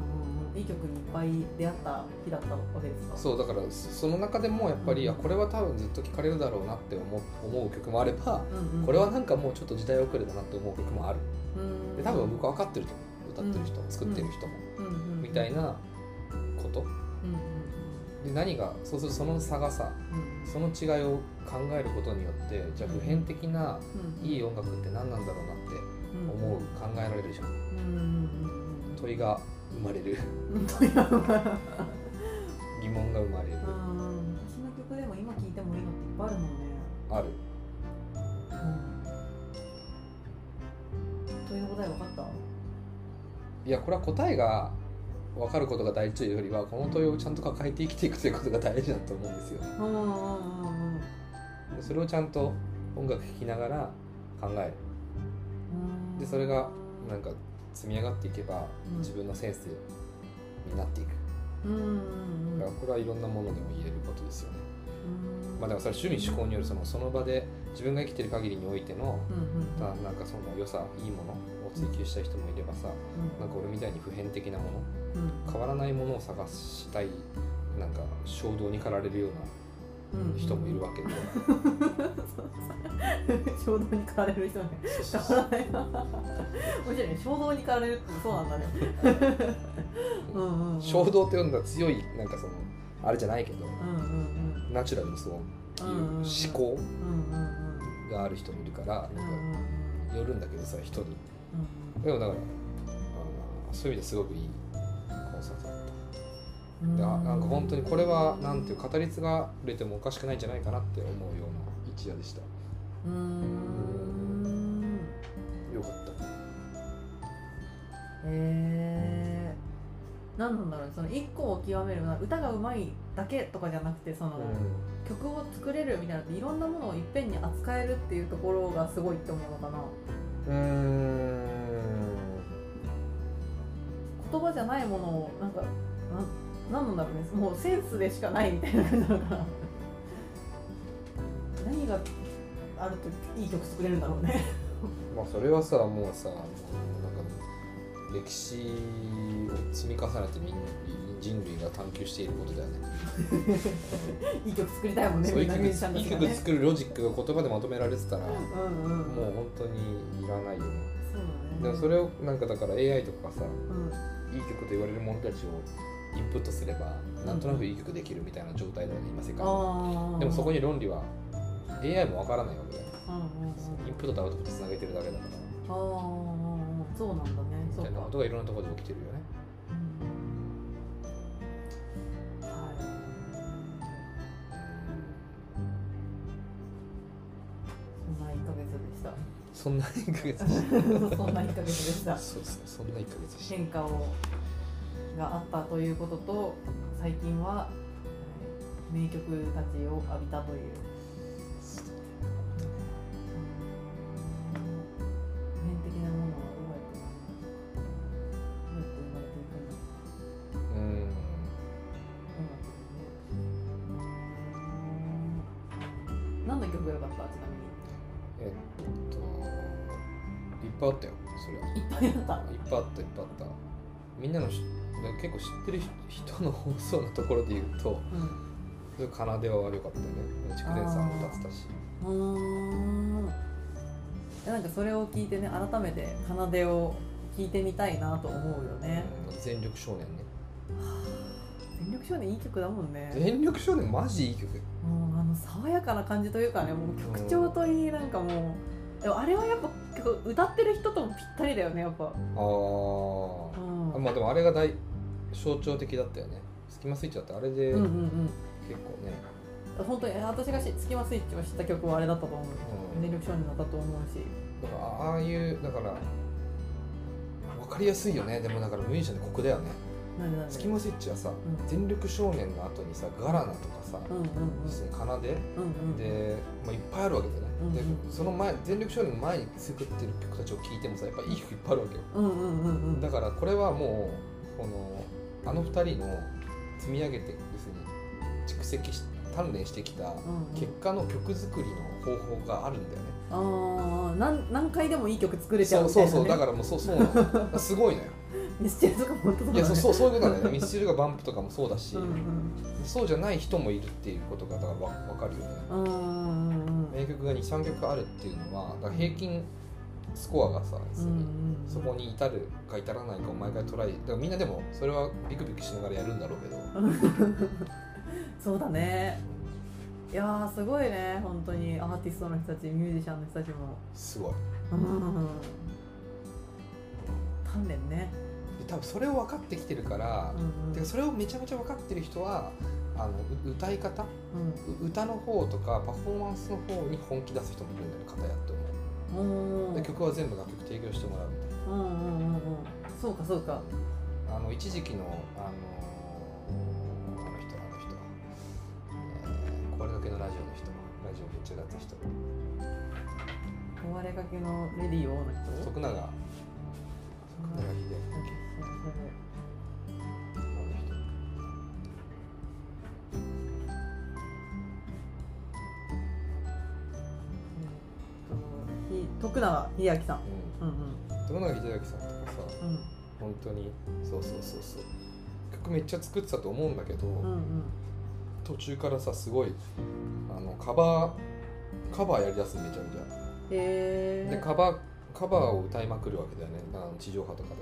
A: うん。いい曲にいっぱい出会った日だったわけですか？
B: なそうだからそその中でもやっぱり、
A: うん。
B: あこれは多分ずっと聴かれるだろうなって思う思う曲もあれば、
A: うんうん。
B: これはなんかもうちょっと時代遅れだなって思う曲もある。
A: うん
B: で多分僕分かってると思う。歌ってる人も作ってる人も、
A: うんうんうん。
B: みたいなこと。
A: うん
B: で何がそうするとその差がさ
A: うん。うん
B: その違いを考えることによってじゃあ普遍的な
A: うん
B: いい音楽って何なんだろうなって
A: うん
B: 思う考えられるじゃん問いが生まれる。(laughs) 疑問が生まれる。
A: 曲でも今聴いてもいいのっていっぱいあるもんね。
B: ある。
A: うん。問いの答え分かった？
B: いやこれは答えが分かることが大事というよりはこの問いをちゃんと抱えて生きていくということが大事だと思うんですよ。
A: うんうんうんうん。
B: でそれをちゃんと音楽聴きながら考える。
A: うん
B: でそれがなんか積み上がっていけば
A: うん。
B: 自分のセンスになっていく。
A: うんうんうん
B: だからこれはいろんなものでも言えることですよね。
A: うん。
B: まあ、だからそれ趣味趣向によるそのその場で自分が生きてる限りにおいての
A: うんうん
B: ななんかその良さいいものを追求したい人もいればさなんか俺みたいに普遍的なもの
A: うん。
B: 変わらないものを探したいなんか衝動に駆られるよう
A: うん
B: な人もいるわけで、(laughs)
A: 衝動に駆られる人ね。変わらないな面白いね。衝動に駆られるってそうなんだね。(laughs)
B: 衝動って呼んだら強いなんかそのあれじゃないけど
A: うんうんうん。
B: ナチュラルにそういう思考がある人もいるから
A: うんうん
B: なん。かよるんだけどさ人に。
A: うん
B: でもだからあーそういう意味ですごくいいであなんか本当にこれはなんていう語り継がれてもおかしくないんじゃないかなって思うような一夜でした。
A: うーん。
B: よかった。
A: えー、何なんだろうね。その一個を極める歌がうまいだけとかじゃなくてその、曲を作れるみたいなのっていろんなものをいっぺんに扱えるっていうところがすごいって思うのかな。
B: うーん。
A: 言葉じゃないものをなんかなんなんなんだろうねもうセンスでしかないみたいな感じなのかな何があるといい曲作れるんだろうね。(laughs)
B: まあそれはさもうさもうなんか歴史を積み重ねてみん人類が探求していることだよね。(laughs)
A: いい曲作りたいもんね
B: そういい曲いい
A: たちがね
B: 曲作るロジックが言葉でまとめられてたらも
A: うんうん。
B: う本当にいらないよね。
A: そうだね。
B: でもそれをなんかだから AI とかさ
A: うん。
B: いい曲と言われるものたちをインプットすればなんとなくいい曲できるみたいな状態だよね今世界。でもそこに論理は AI もわからないわけだよ。
A: うんうんうん。
B: インプットとアウトプットつなげてるだけだから。
A: ああそうなんだね。
B: みたいなことがいろんなところで起きてるよね。
A: そんな1ヶ月でした。
B: そんな1ヶ月でした。(laughs)
A: そんな1ヶ月でした。
B: そうそうそんな1ヶ月でした。
A: 変化をがあったということと最近はえー名曲たちを浴びたという。なものはどうやっうやって生まれていくんう
B: うん
A: 音楽でね何の曲が良かったちな
B: えっといっぱいあったよそれは。
A: みにいっぱいあった。
B: いっぱいあったいっぱいあった。みんなのし結構知ってる人の放送のところで言うと
A: うん。
B: 奏では良かったよね筑前さんも歌ってたし
A: うー。んなんかそれを聞いてね改めて奏でを聞いてみたいなと思うよね、
B: うん。全力少年ね。
A: 全力少年いい曲だもんね。
B: 全力少年マジいい曲。
A: もうあの爽やかな感じというかねもう曲調といいなんかもうでもあれはやっぱ歌ってる人ともぴったりだよねやっぱ、
B: あ
A: う
B: ー
A: ん、
B: まあでもあれが大象徴的だったよね。スキマスイッチだってあれで
A: うんう
B: 結
A: んうん。
B: 構ね、
A: 本当に私がしスキマスイッチを知った曲はあれだったと思う、
B: うん。
A: 全力少年だったと思うし。
B: だからああいうだから分かりやすいよね。でもだからミュージシャンのここだよね。スキマスイッチはさ、
A: うん。
B: 全力少年の後にさガラナとかさ、
A: うんうんうん。
B: その奏で
A: うんうん
B: で、まあ、いっぱいあるわけでね、
A: うんうん。
B: でその前全力少年の前に作ってる曲たちを聴いてもさやっぱいい曲いっぱいあるわけよ。
A: うんうんうんうん。
B: だからこれはもうこのあの二人の積み上げて要するに蓄積し鍛錬してきた結果の曲作りの方法があるんだよね、
A: ああ何何回でもいい曲作れちゃう
B: そう
A: みたいうな、ね、
B: そそうだからもうそうそう。(laughs) すごいのよ。
A: ミスチルとかも本当そね。
B: いやそうそうそういうことなんだよね。ミスチルがバンプとかもそうだし、
A: うんうん
B: そうじゃない人もいるっていうことがだからわ分かるよね。
A: うんうんうん
B: 名曲が23曲あるっていうのは平均スコアがさ、そこに至るか至らないかを毎回トライ。だからみんなでもそれはビクビクしながらやるんだろうけど。(laughs)
A: そうだね。いやーすごいね。本当にアーティストの人たちミュージシャンの人たちも。
B: すごい。
A: うん。鍛錬ね。
B: で多分それを分かってきてるから、
A: うんうん。
B: それをめちゃめちゃ分かってる人はあのう歌い方？
A: うん。
B: う歌の方とかパフォーマンスの方に本気出す人もいるんだよね片やって思う
A: おー
B: で曲は全部楽曲提供してもらうみたいな
A: うんうんうんうん。そうかそうか。
B: あの一時期のあのあの人あの人、えー、これだけのラジオの人。ラジオめっちゃだった人。
A: 壊れかけのレディオの人？
B: 徳永。徳永秀
A: 徳永英明さん。
B: うん。
A: うんうん。
B: 徳永秀明さんとかさ
A: うん。
B: 本当にそうそうそうそう。曲めっちゃ作ってたと思うんだけど、
A: うんうん。
B: 途中からさすごいあのカバーカバーやりだすめちゃめちゃ。
A: へえ。
B: でカバーカバーを歌いまくるわけだよね。あの地上波とかで。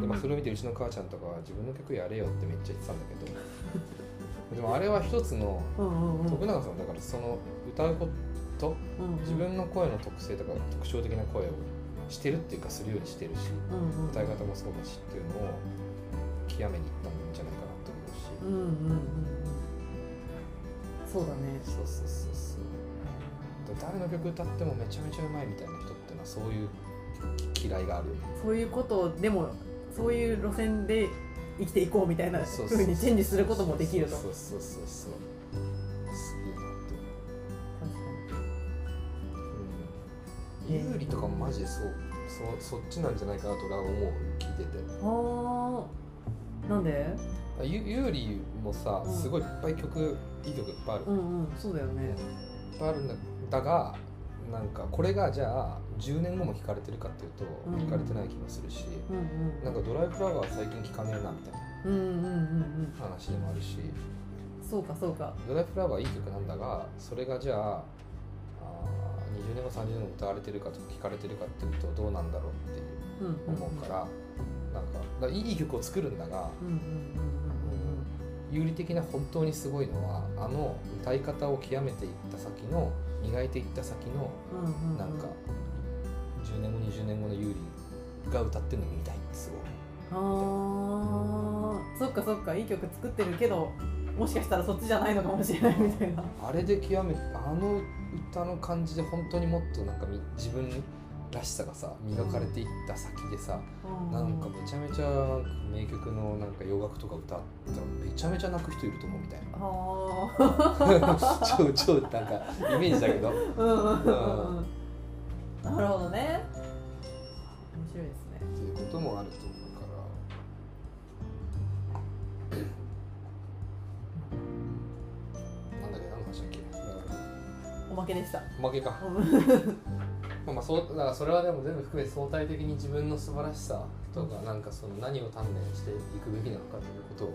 B: で、まあ、それを見てうちの母ちゃんとかは自分の曲やれよってめっちゃ言ってたんだけど。(laughs) でもあれは一つの
A: うんうんうん。
B: 徳永さんだからその歌うこと
A: うんうん。
B: 自分の声の特性とか特徴的な声をしてるっていうかするようにしてるし歌い方もそうだしっていうのを極めにいったん。じゃないかなと思うし、
A: うんうんうんうん。そうだね。
B: そうそうそうそう。誰の曲歌ってもめちゃめちゃうまいみたいな人っていうのはそういう嫌いがあるよね。
A: そういうことでもそういう路線で生きていこうみたいな
B: そう
A: にチェンジすることもできると。
B: そうそうそうそう有利とかもマジでそうそそっちなんじゃないかなと俺は思う聞いてて。
A: ああなんで？
B: ゆ有利もさ
A: うん。
B: すごいいっぱい曲いい曲いっぱいある、いっ
A: うんうんそうだよね。
B: ぱいあるんだだがなんかこれがじゃあ10年後も聴かれてるかっていうと
A: うん。
B: 聴かれてない気もするし、
A: うんうん。
B: なんかドライフラワー最近聴かねえなみたいな
A: うんうんうんうん。
B: 話でもあるし。
A: そうかそうか。
B: ドライフラワーいい曲なんだがそれがじゃあ20年後30年後歌われてるかとか聴かれてるかっていうとどうなんだろうっていう思うから、なんかだいい曲を作るんだが有利的な本当にすごいのはあの歌い方を極めていった先の磨いていった先のなんか10年後20年後の有利が歌ってるの見たいってすごい。
A: あー。そっかそっかいい曲作ってるけどもしかしたらそっちじゃないのかもしれないみたいな。
B: あれで極めあの歌の感じで本当にもっとなんかみ自分らしさがさ磨かれていった先でさ、なんかめちゃめちゃ名曲のなんか洋楽とか歌ったらめちゃめちゃ泣く人いると思うみたいな。
A: あ (laughs)
B: 超超なんかイメージだけど。
A: なるほどね。面白いですね。
B: っていうこともあると
A: おまけでした。
B: おまけか。
A: うん。
B: まあまあそうだからそれはでも全部含めて相対的に自分の素晴らしさとかなんかその何を鍛錬していくべきなのかということを考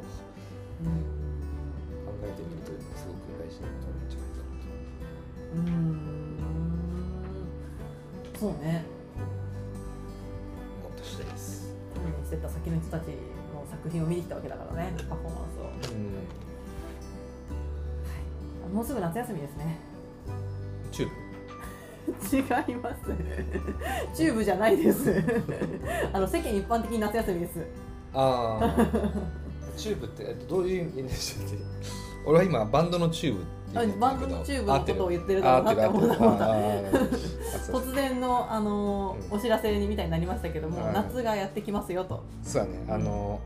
B: えてみるというのはすごく大事なことなんじゃないかなと
A: うーん。そうね。
B: 思った次第です。
A: してた先の人たちの作品を見に来たわけだからねパフォーマンスを、はい。
B: うん、
A: もうすぐ夏休みですね
B: TUBE？
A: 違います。チューブじゃないです。あの世間一般的に夏休みです。
B: ああチューブってえっとどういう意味でしたっけ？俺は今バンドのチューブ
A: バンドのチューブのことを言ってる
B: 合
A: だろうなって思った (laughs) 突然の、あの
B: うん。
A: お知らせにみたいになりましたけども、
B: はい。
A: 夏がやってきますよと。
B: そうだね。あの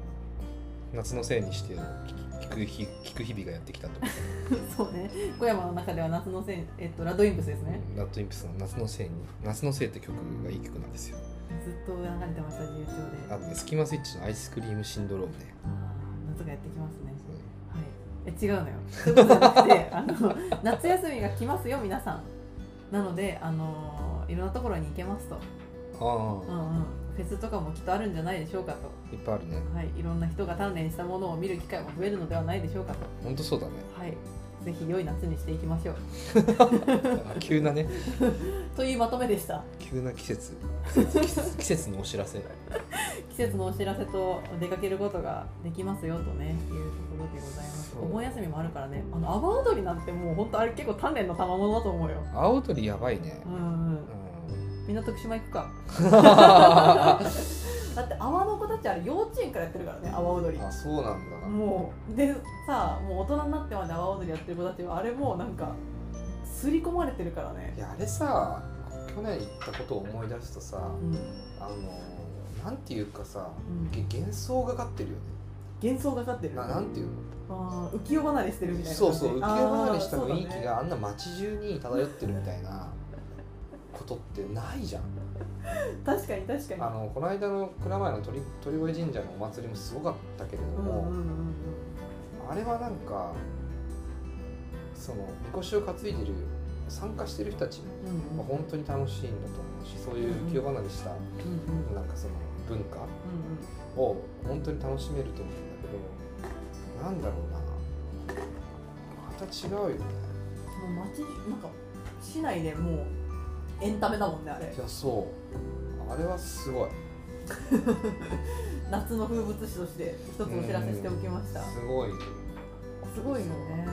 B: 夏のせいにして聞く日聞く日々がやってきたと。(laughs)
A: そうね。小山の中では夏のせい、えっと、ラッドインプスですね、
B: ラッドインプスの夏のせいに夏のせいって曲がいい曲なんですよ。
A: ずっと流れてました自由帳で。
B: あとねスキマスイッチのアイスクリームシンドロームね
A: あー夏がやってきますね。
B: うん。
A: はい、え違うのよ。そういうことじゃなくて (laughs) あの夏休みが来ますよ皆さん。なのであのいろんなところに行けますと、
B: あ
A: うんうん、フェスとかもきっとあるんじゃないでしょうかと、
B: あいっぱいあるね。
A: はい、いろんな人が鍛錬したものを見る機会も増えるのではないでしょうかと、
B: ほんとそうだね。
A: はい、ぜひ良い夏にしていきましょう。
B: あ (laughs) 急なね。(laughs)
A: というまとめでした。
B: 急な季節。(laughs) 季節のお知らせ。
A: 季節のお知らせと出かけることができますよとねいうところでございます。お盆休みもあるからねあの阿波踊りなんてもう本当あれ結構鍛錬の賜物だと思うよ。
B: 青鳥やばいね。
A: うんうん。
B: うん。
A: みんな徳島行くかだって阿波の子たちあれ幼稚園からやってるからね阿波踊り。
B: あそうなんだ。
A: もうでさもう大人になってまで阿波踊りやってる子たちはあれもうなんか刷り込まれてるからね。
B: いやあれさ去年行ったことを思い出すとさ
A: うん。
B: あのなんていうかさ、
A: うん。
B: げ幻想がかってるよね。
A: 幻想がかってる。
B: ななんていうの？
A: あー浮世離れしてるみたいな
B: そうそう浮世離れした雰囲気があんな街中に漂ってるみたいなことってないじゃん。
A: 確かに確かに。
B: あのこの間の蔵前の鳥鳥越神社のお祭りもすごかったけれど
A: うん
B: も、
A: うんうんうん。
B: あれはなんかそのみこしを担いでる参加してる人たちは本当に楽しいんだと思うしそういう浮世離れした
A: うんうん。
B: なんかその文化
A: うん
B: を本当に楽しめると思うんだけどなんだろうな。また違うよね。
A: うんもう街なんか市内でもうエンタメだもんねあれ。
B: いやそう。あれはすごい。(laughs)
A: 夏の風物詩として一つお知らせしておきました。
B: すごい。
A: すごいよね。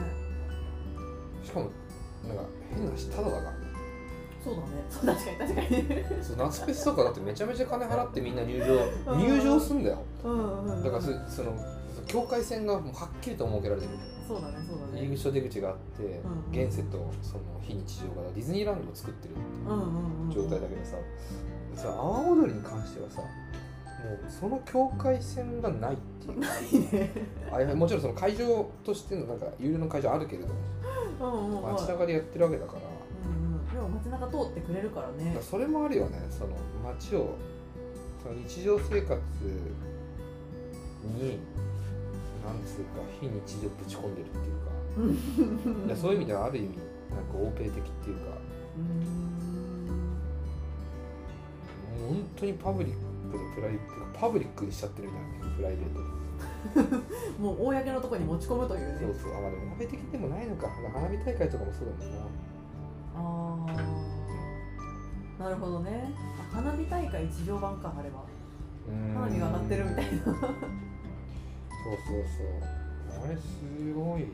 B: しかもなんか変な話ただだから。ね
A: そうだね。そ (laughs) う確かに確かに。
B: そう夏フェスとかだってめちゃめちゃ金払ってみんな入場
A: うん。
B: 入場すんだよ。
A: うんうん。
B: だからそその境界線がもうはっきりと設けられてる
A: そうだねそうだね。
B: 入り口と出口があって、
A: うん
B: 現世とその非日常がディズニーランドを作ってる
A: うんうんうん
B: 状態だけどさ、さ阿波踊りに関してはさもうその境界線がないっていう。
A: いいね。
B: あいやもちろんその会場としてのなんか有料の会場あるけれども
A: うんうんうん。
B: 街中でやってるわけだから,、
A: うんうん。でも街中通ってくれるからね。
B: それもあるよね。その街をその日常生活になんつうか非日常ぶち込んでるっていうか。そういう意味ではある意味なんか欧米的っていうか。
A: うん。
B: 本当にパブリックでプライパブリックにしちゃってるみたいなねプライベートで。(laughs)
A: もう公のところに持ち込むというね。
B: そうそう。あまあでも欧米的でもないのか。花火大会とかもそうだもんな。
A: ああなるほどね。あ花火大会地上版かあれば
B: うん。
A: 花火が上がってるみたいな
B: そうそう。そうあれすごいよね。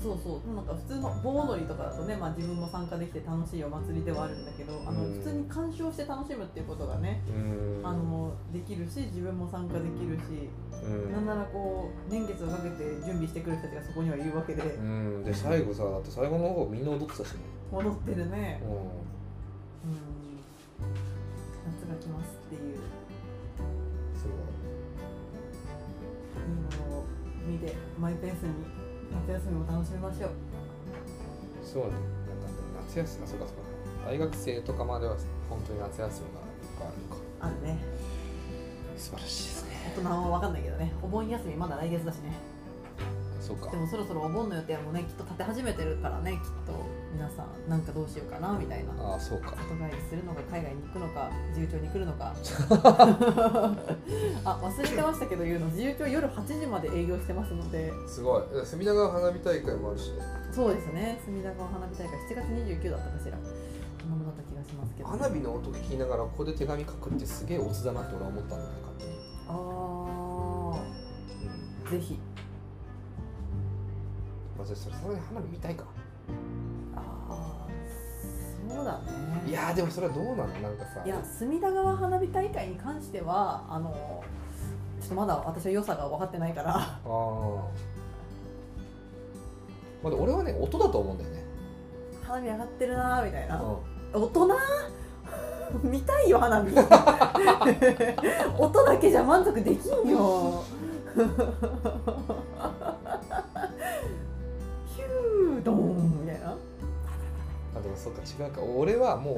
A: そうそう。なんか普通の盆踊りとかだとね、まあ、自分も参加できて楽しいお祭りではあるんだけどあの
B: うん
A: 普通に鑑賞して楽しむっていうことがね
B: うん。
A: あのできるし自分も参加できるし
B: うん。
A: なんならこう年月をかけて準備してくる人たちがそこにはいるわけで。
B: うん。で最後さだって最後の方みんな踊ってたしね。
A: 戻ってるね。
B: う
A: うん。夏が来ますっていうのを見てマイペースに夏休みも楽しみましょう。
B: そうね。なんか夏休みあそうかそうか大学生とかまでは本当に夏休みがいっぱいあるのか。
A: あるね。
B: 素晴らしいですね。
A: 大人は分かんないけどね。お盆休みまだ来月だしねでもそろそろお盆の予定もねきっと立て始めてるからねきっと皆さんなんかどうしようかなみたいな。
B: ああそうか。
A: 里帰りするのか海外に行くのか自由帳に来るのか。(laughs) あ忘れてましたけど言うの。自由帳夜8時まで営業してますので。す
B: ごい。隅田川花火大会もあるしね。
A: そうですね。隅田川花火大会7月29だったかしら。そんなものだった気がしますけど。
B: 花火の音聞きながらここで手紙書くってすげえオツだなって俺は思ったんだよね勝手に、
A: あ
B: うん。
A: あぜひ。
B: まあ、それそれさすがに花火見たいか。
A: ああそうだね。
B: いやーでもそれはどうなの？なんかさ。
A: いや隅田川花火大会に関してはあのちょっとまだ私は良さが分かってないから。
B: あー。まあ、で俺はね音だと思うんだよね、
A: 花火上がってるなーみたいな。
B: う
A: 大人 (laughs) 見たいよ花火。(laughs) 音だけじゃ満足できんよ (laughs)
B: そうか違うか。俺はも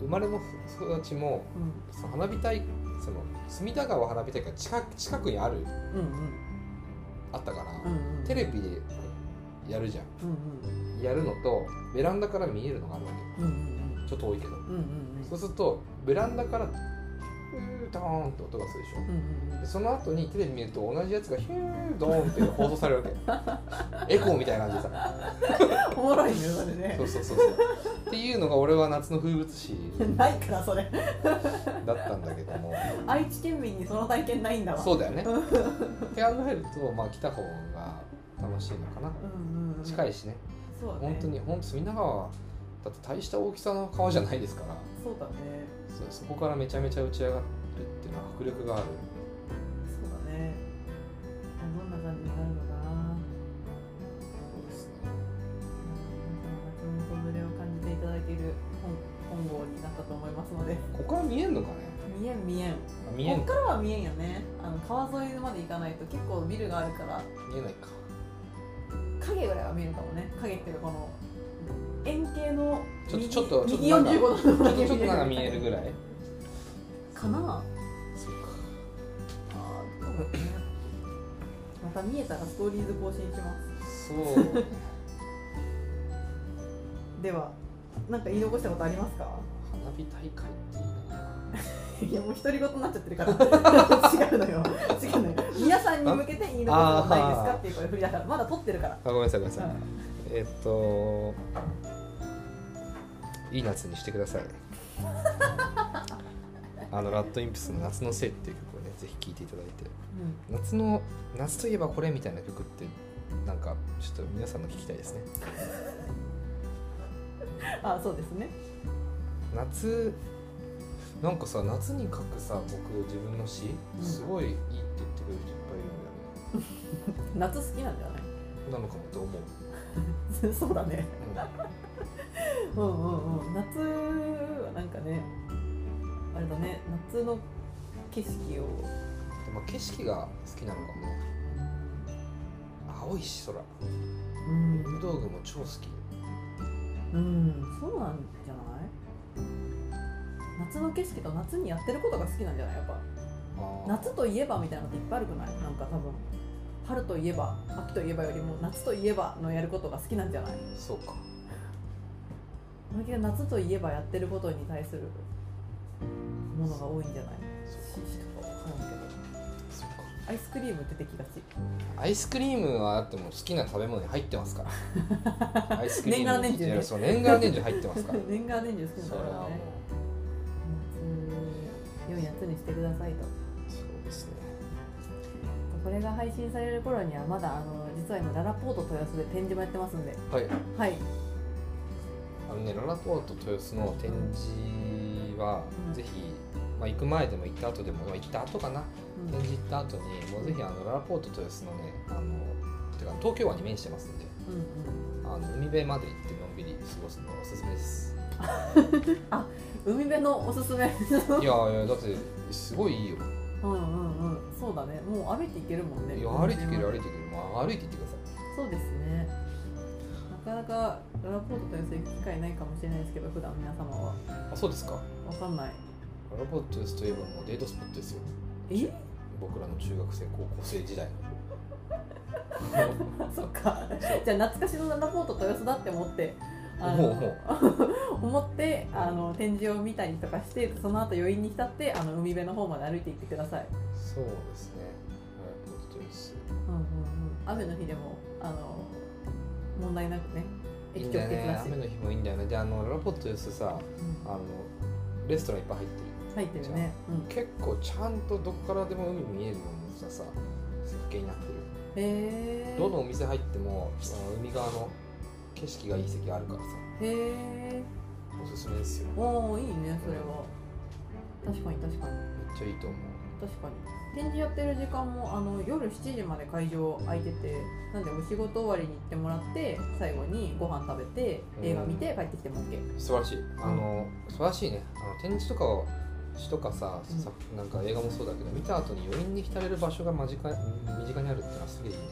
B: う生まれも育ちも
A: う
B: その花火大その隅田川花火大会近く近くにある
A: ん、うん。
B: あったから、
A: うんうん。
B: テレビでやるじゃん。
A: うん
B: やるのとベランダから見えるのがあるわ
A: うんうんうん。
B: けちょっと多いけど。
A: うんうんうん。
B: そうするとベランダからヒュードーンって音がするでしょ。
A: うんうん
B: でその後にテレビ見ると同じやつがヒュードーンって放送されるわけ。(laughs) エコーみたいな感じでさ。(laughs)
A: おもろいねそれね。
B: そうそうそうそう。っていうのが俺は夏の風物詩。(laughs)
A: ないからそれ。
B: だったんだけども。
A: 愛知県民にその体験ないんだわ。
B: そうだよね。って考えるとまあ来た方が楽しいのかな。
A: うんうんうん。
B: 近いしね。
A: そうだね。
B: 本当に本当隅田川だって大した大きさの川じゃないですから。
A: そうだね。
B: そそこからめちゃめちゃ打ち上がるっていうのは迫力がある。
A: そうだね。どんな感じになるのかな。
B: そうですね。
A: 皆さん夏の訪れを感じていただける本本号になったと思いますので。
B: ここから見えるのかね。
A: 見見えん見えん。
B: 見えん。
A: こっからは見えんよね。あの川沿いまで行かないと結構ビルがあるから。
B: 見えないか。
A: 影ぐらいは見えるかもね。影っていうかこの円形の
B: ちょっと
A: 右
B: ちょっとちょっと
A: 右
B: なんか
A: 45度の
B: ちょっとちょっとなんか見えるぐらい。
A: かな。
B: そうか。
A: あーそうまた見えたらストーリーズ更新します。
B: そう。(laughs)
A: ではなんか言い残したことありますか？
B: 花火大会っていいな。(laughs) い
A: やもう独り言になっちゃってるから。(laughs) 違うのよ。違うのよ。皆さんに向けて言い残したことないですかっていうこれ振りだからまだ撮ってるから。
B: あごめんなさいごめんなさい、
A: うん
B: えっといい夏にしてください。(laughs) あのラッドインプスの「夏のせい」っていう曲をねぜひ聴いていただいて。夏の夏といえばこれみたいな曲ってなんかちょっと皆さんの聞きたいですね。(laughs)
A: あそうですね。
B: 夏なんかさ夏に書くさ僕自分の詩
A: うん。
B: すごいいいって言ってくれる人いっぱいいるんだよね、(laughs)
A: 夏好きなんじゃない？
B: なのかもって思う、(laughs)
A: そうだね。
B: うん。
A: うんうんうん。夏はなんかねあれだね夏の景色を。
B: でも景色が好きなのかもね青いし空。
A: うん。
B: 運動具も超好き。
A: うんそうなんじゃない？夏の景色と夏にやってることが好きなんじゃない？やっぱ。夏といえばみたいなのっていっぱいあるくない？なんか多分春といえば秋といえばよりも夏といえばのやることが好きなんじゃない？
B: そうか。
A: 最近夏といえばやってることに対するものが多いんじゃない？アイスクリーム出てきがち。
B: アイスクリームはだってもう好きな食べ物に入ってますから。(laughs) アイスクリーム。
A: 年がら年中ね。
B: そう年がら年中入ってますから。(laughs)
A: 年がら年中好きな食べ物ね夏良い夏にしてくださいとこれが配信される頃にはまだあの実は今ララポート豊洲で展示もやってますんで。
B: はい。
A: はい。
B: あのねララポート豊洲の展示は、
A: うん。
B: ぜひ、まあ、行く前でも行った後でも、まあ、行った後かな。
A: うん。
B: 展示行った後にもうぜひあのララポート豊洲のねあのてか東京湾に面してますんで。
A: うん
B: あの海辺まで行ってのんびり過ごすのがおすすめです。(laughs)
A: うん海辺のおすすめ
B: いやいやだってすごいいいよ
A: うんうんうん。そうだね。もう歩いて行けるもんね。
B: いや歩いていける歩
A: い
B: いていける、まあ、歩いて行ってください。
A: そうですね。なかなかララポート豊洲行く機会ないかもしれないですけど普段皆様は。
B: あそうですか。
A: わかんない。
B: ララポート豊洲といえばもうデートスポットですよ。
A: え？
B: 僕らの中学生高校生時代の。(laughs)
A: そっか。じゃあ懐かしのララポート豊洲だって思って思ってあの展示を見たりとかしてその後余韻に浸ってあの海辺の方まで歩いて行ってください、
B: そうですね。ララポート豊洲
A: うんうんうん、雨の日でもあの問題なくね駅
B: いいんだよね。雨の日もいいんだよね。であのララポート豊洲さ
A: うん。
B: あのレストランいっぱい入ってる。
A: 入ってるね、うん、
B: 結構ちゃんとどこからでも海見えるようにしたさ設計になってる。
A: へえ
B: どのお店入っても海側の景色がいい席あるからさ。
A: へえ。
B: おすすめですよ。
A: おおいいねそれは。確かに確かに。
B: めっちゃいいと思う。
A: 確かに。展示やってる時間もあの夜7時まで会場空いててなんでお仕事終わりに行ってもらって最後にご飯食べて映画見て帰ってきても OK
B: 素晴らしい。あの、素晴らしいね。あの展示とかを詩とかさ、
A: うん。
B: さなんか映画もそうだけど見た後に余韻に浸れる場所が間近身近にあるってのはすげえいいね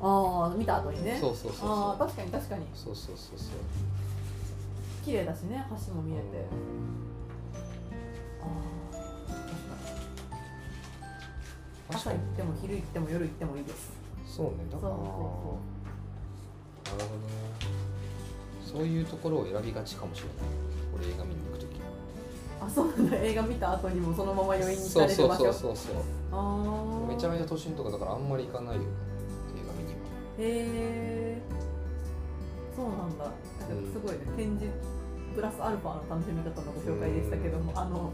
A: ああ見た後にね。
B: そうそうそう
A: ああ
B: そう
A: 確かに確かに。
B: そうそうそうそう。
A: 綺麗だしね橋も見えて。ああ確かに。朝行っても昼行っても夜行ってもいいです。
B: そうねだから。
A: そう
B: なるほどね。そういうところを選びがちかもしれない。俺映画見に行く時。
A: あそうなんだ。映画見た後にもそのまま余韻に浸
B: そうそう
A: れる場所。
B: そうそうそう
A: ああ
B: めちゃめちゃ都心とかだからあんまり行かないよね
A: へえそうなんだ。なんかすごいね。展示プラスアルファの楽しみ方のご紹介でしたけどもあの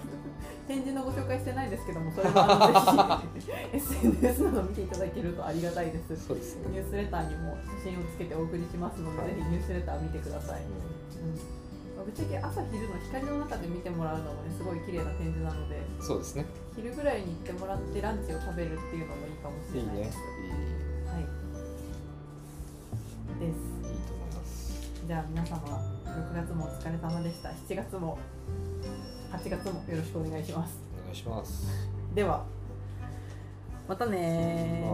A: (laughs) 展示のご紹介してないですけどもそれはぜひ SNS など見ていただけるとありがたいです。
B: そうですね、
A: ニュースレターにも写真をつけてお送りしますので、ぜひニュースレター見てください、
B: う
A: うん、ぶっちゃけ朝昼の光の中で見てもらうのもねすごい綺麗な展示なので
B: ん、そうですね。
A: 昼ぐらいに行ってもらってランチを食べるっていうのもいいかもし
B: いいね
A: れないです。はです。
B: いいと思います。
A: じゃあ皆様6月もお疲れ様でした。7月も8月もよろしくお願いします。
B: お願いします。
A: ではまたね